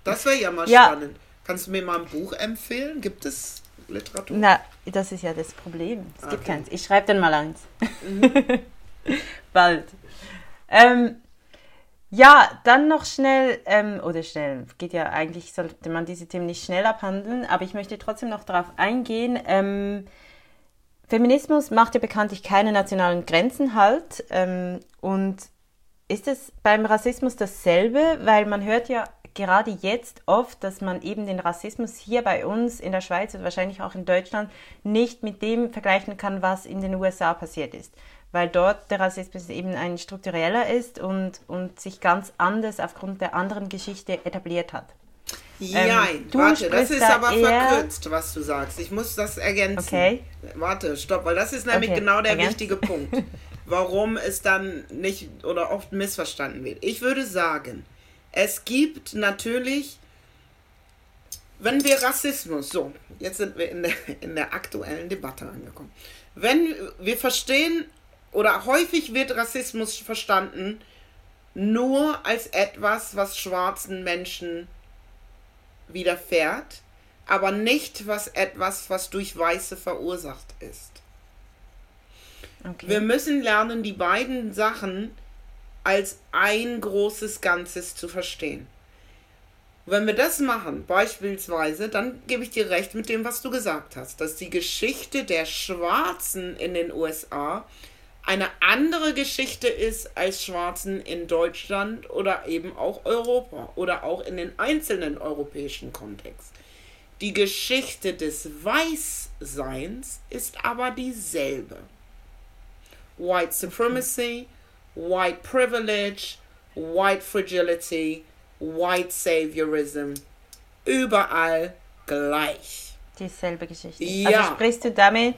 [SPEAKER 2] Das wäre ja mal ja. spannend. Kannst du mir mal ein Buch empfehlen? Gibt es Literatur?
[SPEAKER 1] Na, das ist ja das Problem. Es okay. gibt keins. Ich schreibe dann mal eins. Mhm. Bald. Ähm, ja, dann noch schnell, ähm, oder schnell, geht ja eigentlich, sollte man diese Themen nicht schnell abhandeln, aber ich möchte trotzdem noch darauf eingehen. Ähm, Feminismus macht ja bekanntlich keine nationalen Grenzen halt. Ähm, und ist es beim Rassismus dasselbe? Weil man hört ja gerade jetzt oft, dass man eben den Rassismus hier bei uns in der Schweiz und wahrscheinlich auch in Deutschland nicht mit dem vergleichen kann, was in den USA passiert ist weil dort der Rassismus eben ein struktureller ist und, und sich ganz anders aufgrund der anderen Geschichte etabliert hat.
[SPEAKER 2] Nein, ähm, warte, das ist da aber verkürzt, was du sagst. Ich muss das ergänzen. Okay. Warte, stopp, weil das ist nämlich okay. genau der Ergänzen. wichtige Punkt, warum es dann nicht oder oft missverstanden wird. Ich würde sagen, es gibt natürlich, wenn wir Rassismus, so, jetzt sind wir in der, in der aktuellen Debatte angekommen. Wenn wir verstehen oder häufig wird Rassismus verstanden nur als etwas, was schwarzen Menschen widerfährt, aber nicht was etwas, was durch Weiße verursacht ist. Okay. Wir müssen lernen, die beiden Sachen als ein großes Ganzes zu verstehen. Wenn wir das machen, beispielsweise, dann gebe ich dir recht mit dem, was du gesagt hast, dass die Geschichte der Schwarzen in den USA eine andere Geschichte ist als Schwarzen in Deutschland oder eben auch Europa oder auch in den einzelnen europäischen Kontext. Die Geschichte des Weißseins ist aber dieselbe. White Supremacy, White Privilege, White Fragility, White Saviorism, überall gleich.
[SPEAKER 1] Dieselbe Geschichte. Ja. Also sprichst du damit,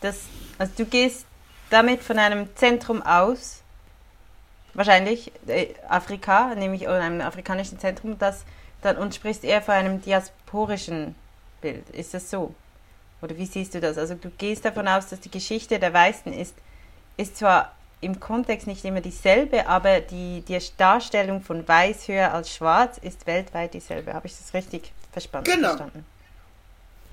[SPEAKER 1] dass also du gehst damit von einem Zentrum aus, wahrscheinlich äh, Afrika, nämlich oder einem afrikanischen Zentrum, das dann und sprichst eher von einem diasporischen Bild. Ist das so? Oder wie siehst du das? Also du gehst davon aus, dass die Geschichte der Weißen ist, ist zwar im Kontext nicht immer dieselbe, aber die, die Darstellung von Weiß höher als Schwarz ist weltweit dieselbe. Habe ich das richtig verstanden?
[SPEAKER 2] Genau. Verstanden?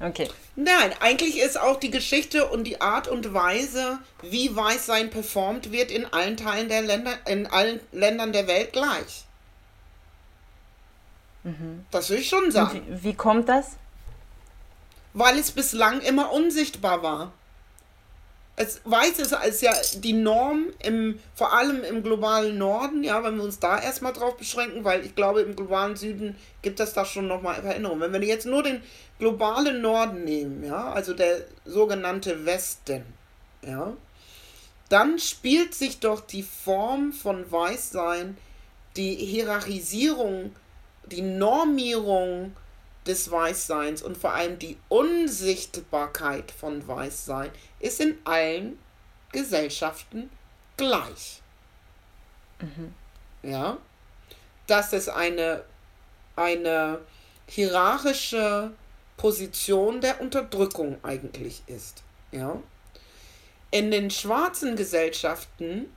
[SPEAKER 1] Okay.
[SPEAKER 2] Nein, eigentlich ist auch die Geschichte und die Art und Weise, wie Weißsein performt wird, in allen Teilen der Länder, in allen Ländern der Welt gleich. Mhm. Das will ich schon sagen.
[SPEAKER 1] Wie, wie kommt das?
[SPEAKER 2] Weil es bislang immer unsichtbar war es weiß es als ja die Norm im vor allem im globalen Norden, ja, wenn wir uns da erstmal drauf beschränken, weil ich glaube im globalen Süden gibt es da schon noch mal Veränderungen. Wenn wir jetzt nur den globalen Norden nehmen, ja, also der sogenannte Westen, ja, dann spielt sich doch die Form von Weißsein, die Hierarchisierung, die Normierung des Weißseins und vor allem die Unsichtbarkeit von Weißsein ist in allen Gesellschaften gleich. Mhm. Ja, dass es eine, eine hierarchische Position der Unterdrückung eigentlich ist. Ja. In den schwarzen Gesellschaften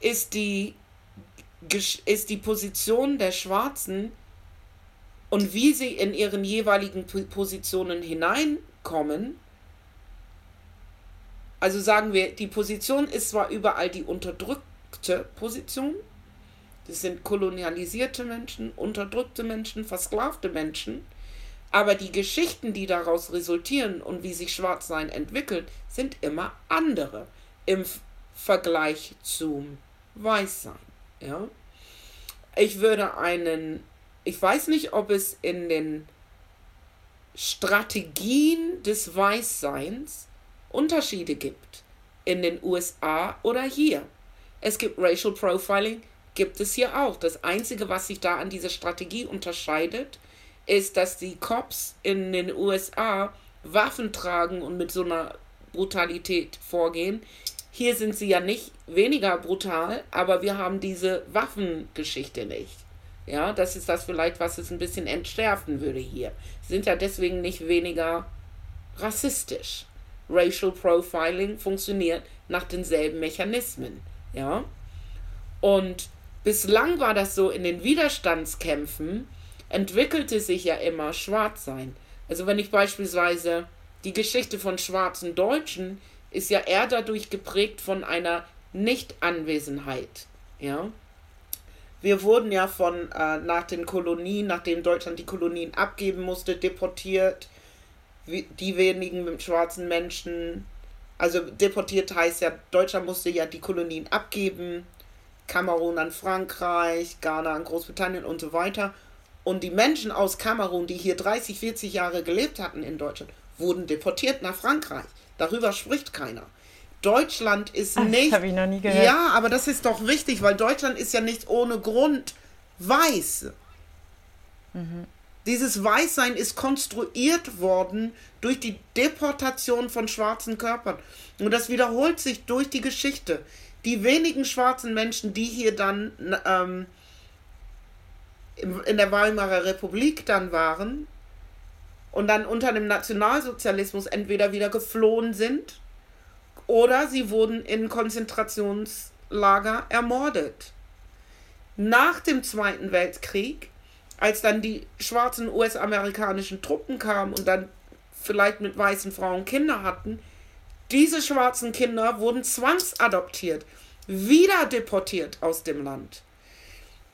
[SPEAKER 2] ist die, ist die Position der Schwarzen und wie sie in ihren jeweiligen Positionen hineinkommen, also sagen wir, die Position ist zwar überall die unterdrückte Position, das sind kolonialisierte Menschen, unterdrückte Menschen, versklavte Menschen, Aber die Geschichten, die daraus resultieren und wie sich Schwarzsein entwickelt, sind immer andere im Vergleich zum Weißsein. Ja? Ich würde einen, ich weiß nicht, ob es in den Strategien des Weißseins Unterschiede gibt in den USA oder hier. Es gibt Racial Profiling, gibt es hier auch. Das Einzige, was sich da an dieser Strategie unterscheidet, ist, dass die Cops in den USA Waffen tragen und mit so einer Brutalität vorgehen. Hier sind sie ja nicht weniger brutal, aber wir haben diese Waffengeschichte nicht. Ja, das ist das vielleicht, was es ein bisschen entschärfen würde hier. Sie sind ja deswegen nicht weniger rassistisch. Racial Profiling funktioniert nach denselben Mechanismen. Ja. Und bislang war das so in den Widerstandskämpfen, entwickelte sich ja immer Schwarzsein. Also wenn ich beispielsweise die Geschichte von schwarzen Deutschen ist ja eher dadurch geprägt von einer Nichtanwesenheit. Ja. Wir wurden ja von äh, nach den Kolonien, nachdem Deutschland die Kolonien abgeben musste, deportiert. Die wenigen schwarzen Menschen, also deportiert heißt ja, Deutschland musste ja die Kolonien abgeben, Kamerun an Frankreich, Ghana an Großbritannien und so weiter. Und die Menschen aus Kamerun, die hier 30, 40 Jahre gelebt hatten in Deutschland, wurden deportiert nach Frankreich. Darüber spricht keiner. Deutschland ist Ach, nicht.
[SPEAKER 1] habe ich noch nie gehört.
[SPEAKER 2] Ja, aber das ist doch wichtig, weil Deutschland ist ja nicht ohne Grund weiß. Mhm. Dieses Weißsein ist konstruiert worden durch die Deportation von schwarzen Körpern. Und das wiederholt sich durch die Geschichte. Die wenigen schwarzen Menschen, die hier dann ähm, in der Weimarer Republik dann waren und dann unter dem Nationalsozialismus entweder wieder geflohen sind oder sie wurden in Konzentrationslager ermordet. Nach dem Zweiten Weltkrieg, als dann die schwarzen US-amerikanischen Truppen kamen und dann vielleicht mit weißen Frauen Kinder hatten, diese schwarzen Kinder wurden zwangsadoptiert, wieder deportiert aus dem Land.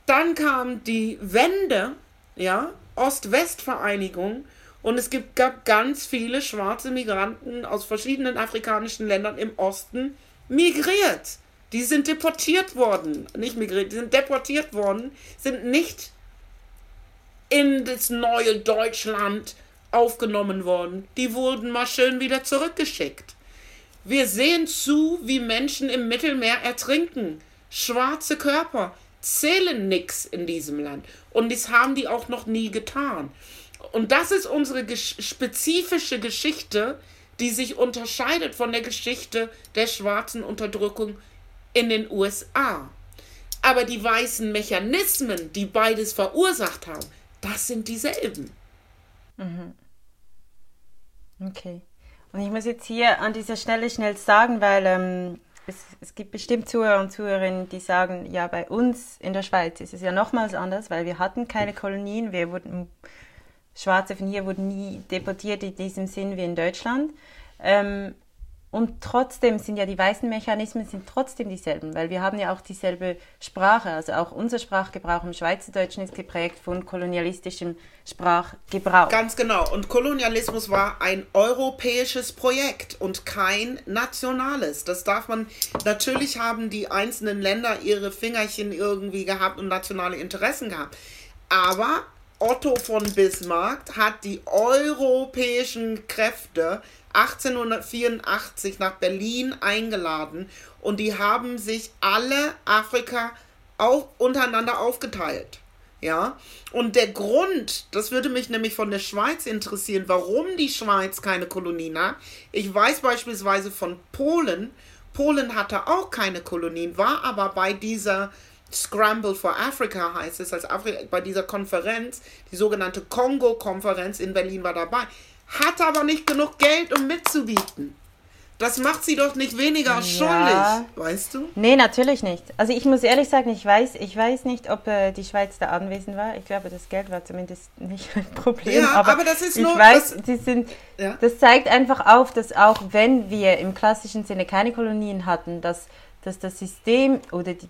[SPEAKER 2] Dann kam die Wende, ja, Ost-West-Vereinigung und es gibt, gab ganz viele schwarze Migranten aus verschiedenen afrikanischen Ländern im Osten migriert. Die sind deportiert worden. Nicht migriert, die sind deportiert worden, sind nicht in das neue Deutschland aufgenommen worden. Die wurden mal schön wieder zurückgeschickt. Wir sehen zu, wie Menschen im Mittelmeer ertrinken. Schwarze Körper zählen nichts in diesem Land. Und das haben die auch noch nie getan. Und das ist unsere gesch spezifische Geschichte, die sich unterscheidet von der Geschichte der schwarzen Unterdrückung in den USA. Aber die weißen Mechanismen, die beides verursacht haben, das sind dieselben.
[SPEAKER 1] Mhm. Okay. Und ich muss jetzt hier an dieser Stelle schnell sagen, weil ähm, es, gibt bestimmt Zuhörer und Zuhörerinnen, die sagen, ja, bei uns in der Schweiz ist es ja nochmals anders, weil wir hatten keine Kolonien, wir wurden Schwarze von hier wurden nie deportiert in diesem Sinn wie in Deutschland. Ähm, und trotzdem sind ja die weißen Mechanismen sind trotzdem dieselben, weil wir haben ja auch dieselbe Sprache. Also auch unser Sprachgebrauch im Schweizerdeutschen ist geprägt von kolonialistischem Sprachgebrauch.
[SPEAKER 2] Ganz genau. Und Kolonialismus war ein europäisches Projekt und kein nationales. Das darf man. Natürlich haben die einzelnen Länder ihre Fingerchen irgendwie gehabt und nationale Interessen gehabt. Aber Otto von Bismarck hat die europäischen Kräfte 1884 nach Berlin eingeladen und die haben sich alle Afrika auch untereinander aufgeteilt. Ja, und der Grund, das würde mich nämlich von der Schweiz interessieren, warum die Schweiz keine Kolonien hat. Ich weiß beispielsweise von Polen. Polen hatte auch keine Kolonien, war aber bei dieser Scramble for Africa heißt es, als Afri bei dieser Konferenz, die sogenannte Kongo-Konferenz in Berlin war dabei, hat aber nicht genug Geld, um mitzubieten. Das macht sie doch nicht weniger ja. schuldig, weißt du?
[SPEAKER 1] Nee, natürlich nicht. Also ich muss ehrlich sagen, ich weiß, ich weiß nicht, ob äh, die Schweiz da anwesend war. Ich glaube, das Geld war zumindest nicht ein Problem.
[SPEAKER 2] Ja, aber, aber das ist
[SPEAKER 1] ich
[SPEAKER 2] nur...
[SPEAKER 1] weiß, das, die sind, ja? das zeigt einfach auf, dass auch wenn wir im klassischen Sinne keine Kolonien hatten, dass, dass das System oder die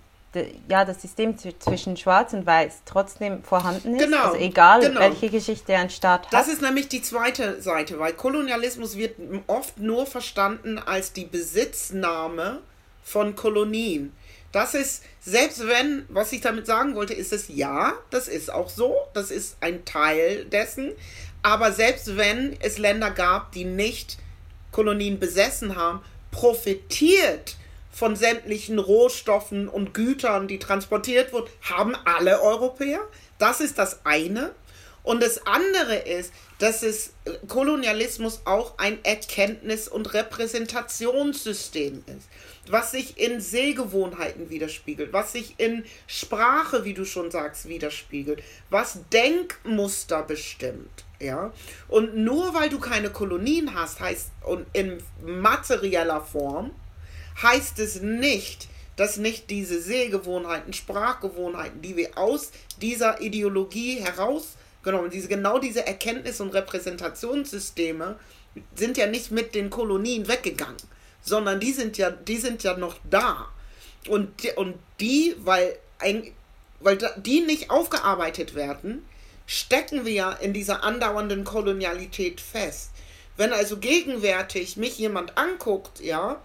[SPEAKER 1] ja, das System zwischen Schwarz und Weiß trotzdem vorhanden ist.
[SPEAKER 2] Genau,
[SPEAKER 1] Also egal,
[SPEAKER 2] genau.
[SPEAKER 1] welche Geschichte ein Staat hat.
[SPEAKER 2] Das ist nämlich die zweite Seite, weil Kolonialismus wird oft nur verstanden als die Besitznahme von Kolonien. Das ist, selbst wenn, was ich damit sagen wollte, ist es ja, das ist auch so, das ist ein Teil dessen. Aber selbst wenn es Länder gab, die nicht Kolonien besessen haben, profitiert von sämtlichen Rohstoffen und Gütern, die transportiert wurden, haben alle Europäer. Das ist das eine. Und das andere ist, dass es Kolonialismus auch ein Erkenntnis- und Repräsentationssystem ist, was sich in Sehgewohnheiten widerspiegelt, was sich in Sprache, wie du schon sagst, widerspiegelt, was Denkmuster bestimmt. Ja, und nur weil du keine Kolonien hast, heißt und in materieller Form, heißt es nicht, dass nicht diese Sehgewohnheiten, Sprachgewohnheiten, die wir aus dieser Ideologie herausgenommen, diese genau diese Erkenntnis- und Repräsentationssysteme sind ja nicht mit den Kolonien weggegangen, sondern die sind ja, die sind ja noch da. Und, die- und die, weil, weil die nicht aufgearbeitet werden, stecken wir ja in dieser andauernden Kolonialität fest. Wenn also gegenwärtig mich jemand anguckt, ja,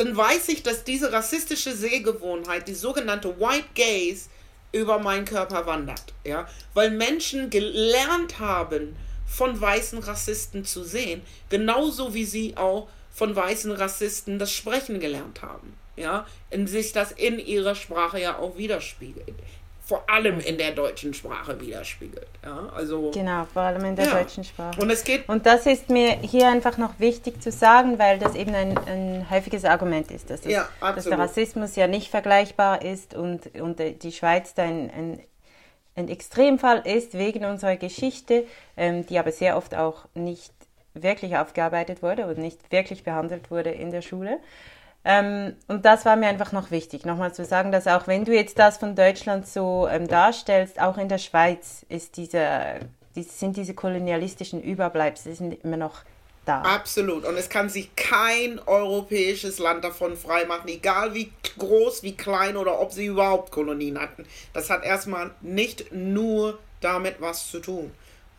[SPEAKER 2] dann weiß ich, dass diese rassistische Sehgewohnheit, die sogenannte White Gaze, über meinen Körper wandert. Ja? Weil Menschen gelernt haben, von weißen Rassisten zu sehen, genauso wie sie auch von weißen Rassisten das Sprechen gelernt haben. Ja? Und sich das in ihrer Sprache ja auch widerspiegelt. Vor allem in der deutschen Sprache widerspiegelt. Ja? Also,
[SPEAKER 1] Genau, vor allem in der
[SPEAKER 2] Ja.
[SPEAKER 1] deutschen Sprache.
[SPEAKER 2] und es geht
[SPEAKER 1] Und das ist mir hier einfach noch wichtig zu sagen, weil das eben ein, ein häufiges Argument ist, dass, das,
[SPEAKER 2] Ja,
[SPEAKER 1] dass der. Rassismus ja nicht vergleichbar ist und, und die Schweiz da ein, ein, ein Extremfall ist wegen unserer Geschichte, ähm, die aber sehr oft auch nicht wirklich aufgearbeitet wurde oder nicht wirklich behandelt wurde in der Schule. Ähm, und das war mir einfach noch wichtig, nochmal zu sagen, dass auch wenn du jetzt das von Deutschland so ähm, darstellst, auch in der Schweiz ist diese, die, sind diese kolonialistischen Überbleibsel sind immer noch da.
[SPEAKER 2] Absolut. Und es kann sich kein europäisches Land davon freimachen, egal wie groß, wie klein oder ob sie überhaupt Kolonien hatten. Das hat erstmal nicht nur damit was zu tun.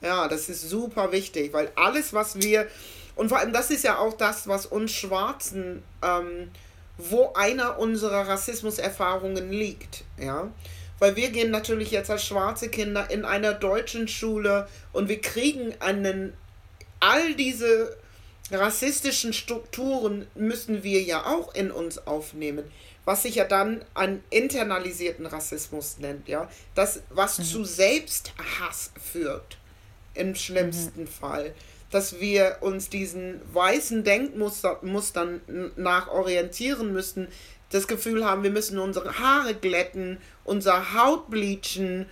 [SPEAKER 2] Ja, das ist super wichtig, weil alles, was wir, und vor allem das ist ja auch das, was uns Schwarzen, ähm, wo einer unserer Rassismuserfahrungen liegt, ja. Weil wir gehen natürlich jetzt als schwarze Kinder in einer deutschen Schule und wir kriegen einen all diese rassistischen Strukturen müssen wir ja auch in uns aufnehmen, was sich ja dann an internalisierten Rassismus nennt, ja, das was zu Selbsthass führt im schlimmsten Fall, dass wir uns diesen weißen Denkmustern nach orientieren müssen, das Gefühl haben, wir müssen unsere Haare glätten, unsere Haut bleachen,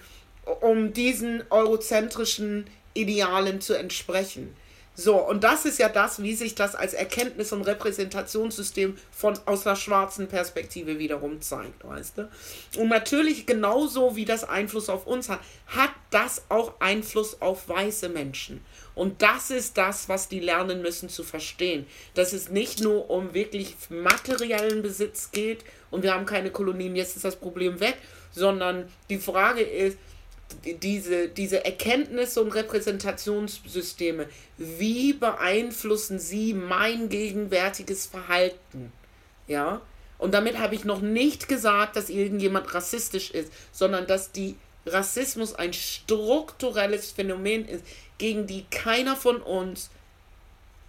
[SPEAKER 2] um diesen eurozentrischen Idealen zu entsprechen. So, und das ist ja das, wie sich das als Erkenntnis- und Repräsentationssystem von aus der schwarzen Perspektive wiederum zeigt, weißt du? Und natürlich genauso wie das Einfluss auf uns hat, hat das auch Einfluss auf weiße Menschen. Und das ist das, was die lernen müssen zu verstehen. Dass es nicht nur um wirklich materiellen Besitz geht und wir haben keine Kolonien, jetzt ist das Problem weg, sondern die Frage ist, diese, diese Erkenntnisse und Repräsentationssysteme, wie beeinflussen sie mein gegenwärtiges Verhalten? Ja? Und damit habe ich noch nicht gesagt, dass irgendjemand rassistisch ist, sondern dass die Rassismus ein strukturelles Phänomen ist, gegen die keiner von uns,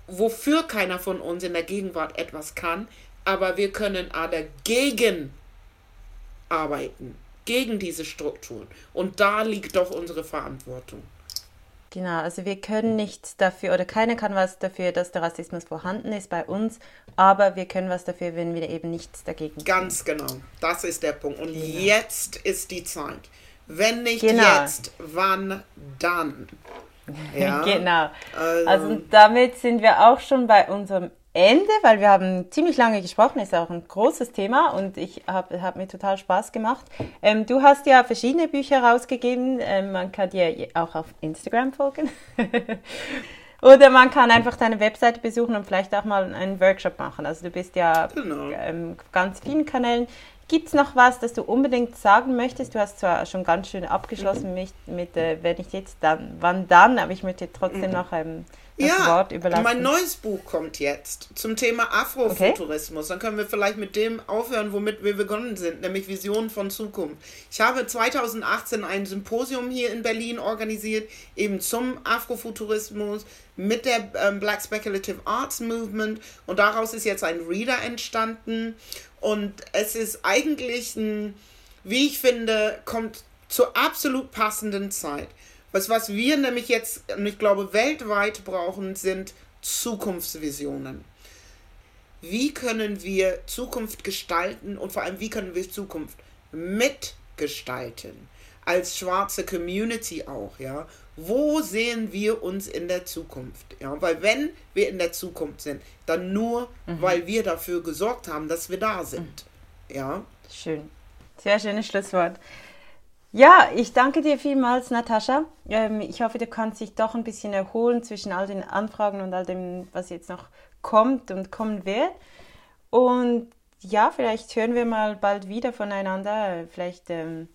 [SPEAKER 2] wofür keiner von uns in der Gegenwart etwas kann, aber wir können dagegen arbeiten, gegen diese Strukturen. Und da liegt doch unsere Verantwortung.
[SPEAKER 1] Genau, also wir können nichts dafür oder keiner kann was dafür, dass der Rassismus vorhanden ist bei uns, aber wir können was dafür, wenn wir eben nichts dagegen tun.
[SPEAKER 2] Ganz genau, das ist der Punkt. Und jetzt ist die Zeit. Wenn nicht
[SPEAKER 1] Genau.
[SPEAKER 2] jetzt, wann dann? Ja,
[SPEAKER 1] Genau.
[SPEAKER 2] Also-
[SPEAKER 1] Also damit sind wir auch schon bei unserem Ende, weil wir haben ziemlich lange gesprochen, ist auch ein großes Thema und ich habe hab mir total Spaß gemacht. Ähm, du hast ja verschiedene Bücher rausgegeben, ähm, man kann dir auch auf Instagram folgen. Oder man kann einfach deine Webseite besuchen und vielleicht auch mal einen Workshop machen. Also du bist ja
[SPEAKER 2] Genau.
[SPEAKER 1] ähm, ganz vielen Kanälen. Gibt es noch was, das du unbedingt sagen möchtest? Du hast zwar schon ganz schön abgeschlossen mit, mit äh, wenn nicht jetzt, dann, wann dann, aber ich möchte trotzdem noch ähm, das
[SPEAKER 2] ja,
[SPEAKER 1] Wort überlassen.
[SPEAKER 2] mein neues Buch kommt jetzt zum Thema Afrofuturismus. Dann können wir vielleicht mit dem aufhören, womit wir begonnen sind, nämlich Visionen von Zukunft. Ich habe 2018 ein Symposium hier in Berlin organisiert, eben zum Afrofuturismus mit der ähm, Black Speculative Arts Movement und daraus ist jetzt ein Reader entstanden und es ist eigentlich ein, wie ich finde, kommt zur absolut passenden Zeit. Was, was wir nämlich jetzt, und ich glaube, weltweit brauchen, sind Zukunftsvisionen. Wie können wir Zukunft gestalten und vor allem, wie können wir Zukunft mitgestalten? Als schwarze Community auch, ja. Wo sehen wir uns in der Zukunft? Ja, weil wenn wir in der Zukunft sind, dann nur, weil wir dafür gesorgt haben, dass wir da sind. Ja.
[SPEAKER 1] Schön. Sehr schönes Schlusswort. Ja, ich danke dir vielmals, Natascha. Ähm, ich hoffe, du kannst dich doch ein bisschen erholen zwischen all den Anfragen und all dem, was jetzt noch kommt und kommen wird. Und ja, vielleicht hören wir mal bald wieder voneinander. Vielleicht ähm,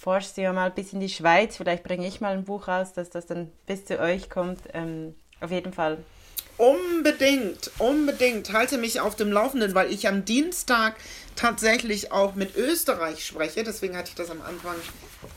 [SPEAKER 1] forschst du ja mal bis in die Schweiz. Vielleicht bringe ich mal ein Buch raus, dass das dann bis zu euch kommt. Ähm, auf jeden Fall.
[SPEAKER 2] Unbedingt, unbedingt. Halte mich auf dem Laufenden, weil ich am Dienstag tatsächlich auch mit Österreich spreche. Deswegen hatte ich das am Anfang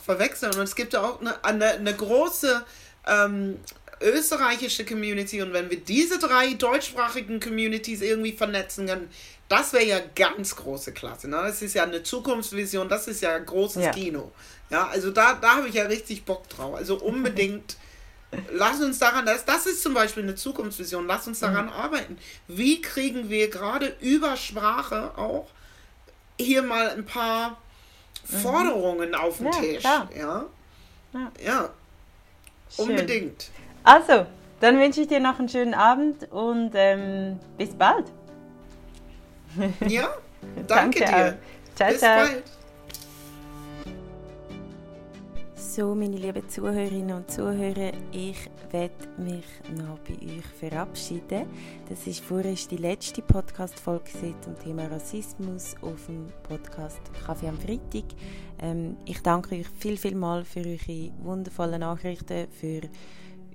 [SPEAKER 2] verwechselt. Und es gibt ja auch eine, eine, eine große ähm, österreichische Community. Und wenn wir diese drei deutschsprachigen Communities irgendwie vernetzen können, das wäre ja ganz große Klasse. Ne? Das ist ja eine Zukunftsvision, das ist ja großes
[SPEAKER 1] Ja.
[SPEAKER 2] Kino. Ja, also da, da habe ich ja richtig Bock drauf. Also unbedingt. Lass uns daran, das, das ist zum Beispiel eine Zukunftsvision, lass uns daran arbeiten. Wie kriegen wir gerade über Sprache auch hier mal ein paar Forderungen auf den
[SPEAKER 1] Ja,
[SPEAKER 2] Tisch?
[SPEAKER 1] klar.
[SPEAKER 2] Ja,
[SPEAKER 1] Ja.
[SPEAKER 2] ja unbedingt.
[SPEAKER 1] Also, dann wünsche ich dir noch einen schönen Abend und ähm, bis bald.
[SPEAKER 2] Ja, danke, dir.
[SPEAKER 1] auch. Ciao,
[SPEAKER 2] Bis
[SPEAKER 1] ciao.
[SPEAKER 2] bald.
[SPEAKER 1] So, meine lieben Zuhörerinnen und Zuhörer, ich werde mich noch bei euch verabschieden. Das ist vorerst die letzte Podcast-Folge zum Thema Rassismus auf dem Podcast Kaffee am Freitag. Ähm, ich danke euch viel, viel mal für eure wundervollen Nachrichten, für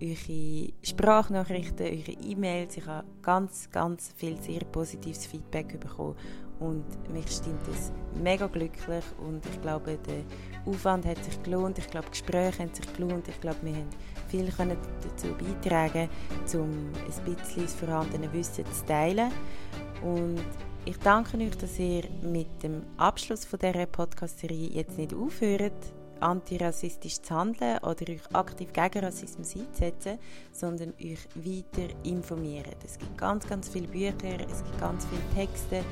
[SPEAKER 1] eure Sprachnachrichten, eure E-Mails. Ich habe ganz, ganz viel sehr positives Feedback bekommen und mich stimmt es mega glücklich und ich glaube, der Aufwand hat sich gelohnt. Ich glaube, Gespräche haben sich gelohnt. Ich glaube, wir haben viel können dazu beitragen, um ein bisschen das vorhandene Wissen zu teilen. Und ich danke euch, dass ihr mit dem Abschluss von dieser Podcast-Serie jetzt nicht aufhört, antirassistisch zu handeln oder euch aktiv gegen Rassismus einzusetzen, sondern euch weiter informieren. Es gibt ganz, ganz viele Bücher, es gibt ganz viele Texte.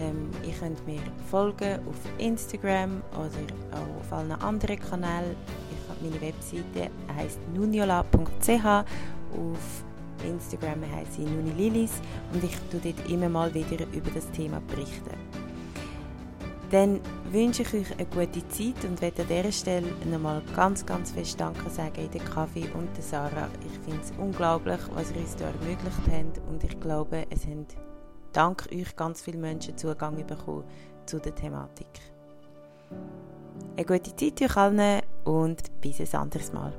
[SPEAKER 1] Ähm, ihr könnt mir folgen auf Instagram oder auch auf allen anderen Kanälen. Ich habe meine Webseite heißt nuniola.ch. Auf Instagram heiße ich Nunililis und ich tue dort immer mal wieder über das Thema berichten. Dann wünsche ich euch eine gute Zeit und werde an dieser Stelle nochmal ganz, ganz fest Danke sagen in der Kaffee und der Sarah. Ich finde es unglaublich, was ihr uns da ermöglicht habt und ich glaube, es haben dank euch ganz viele Menschen Zugang bekommen zu der Thematik. Eine gute Zeit euch allen und bis ein anderes Mal.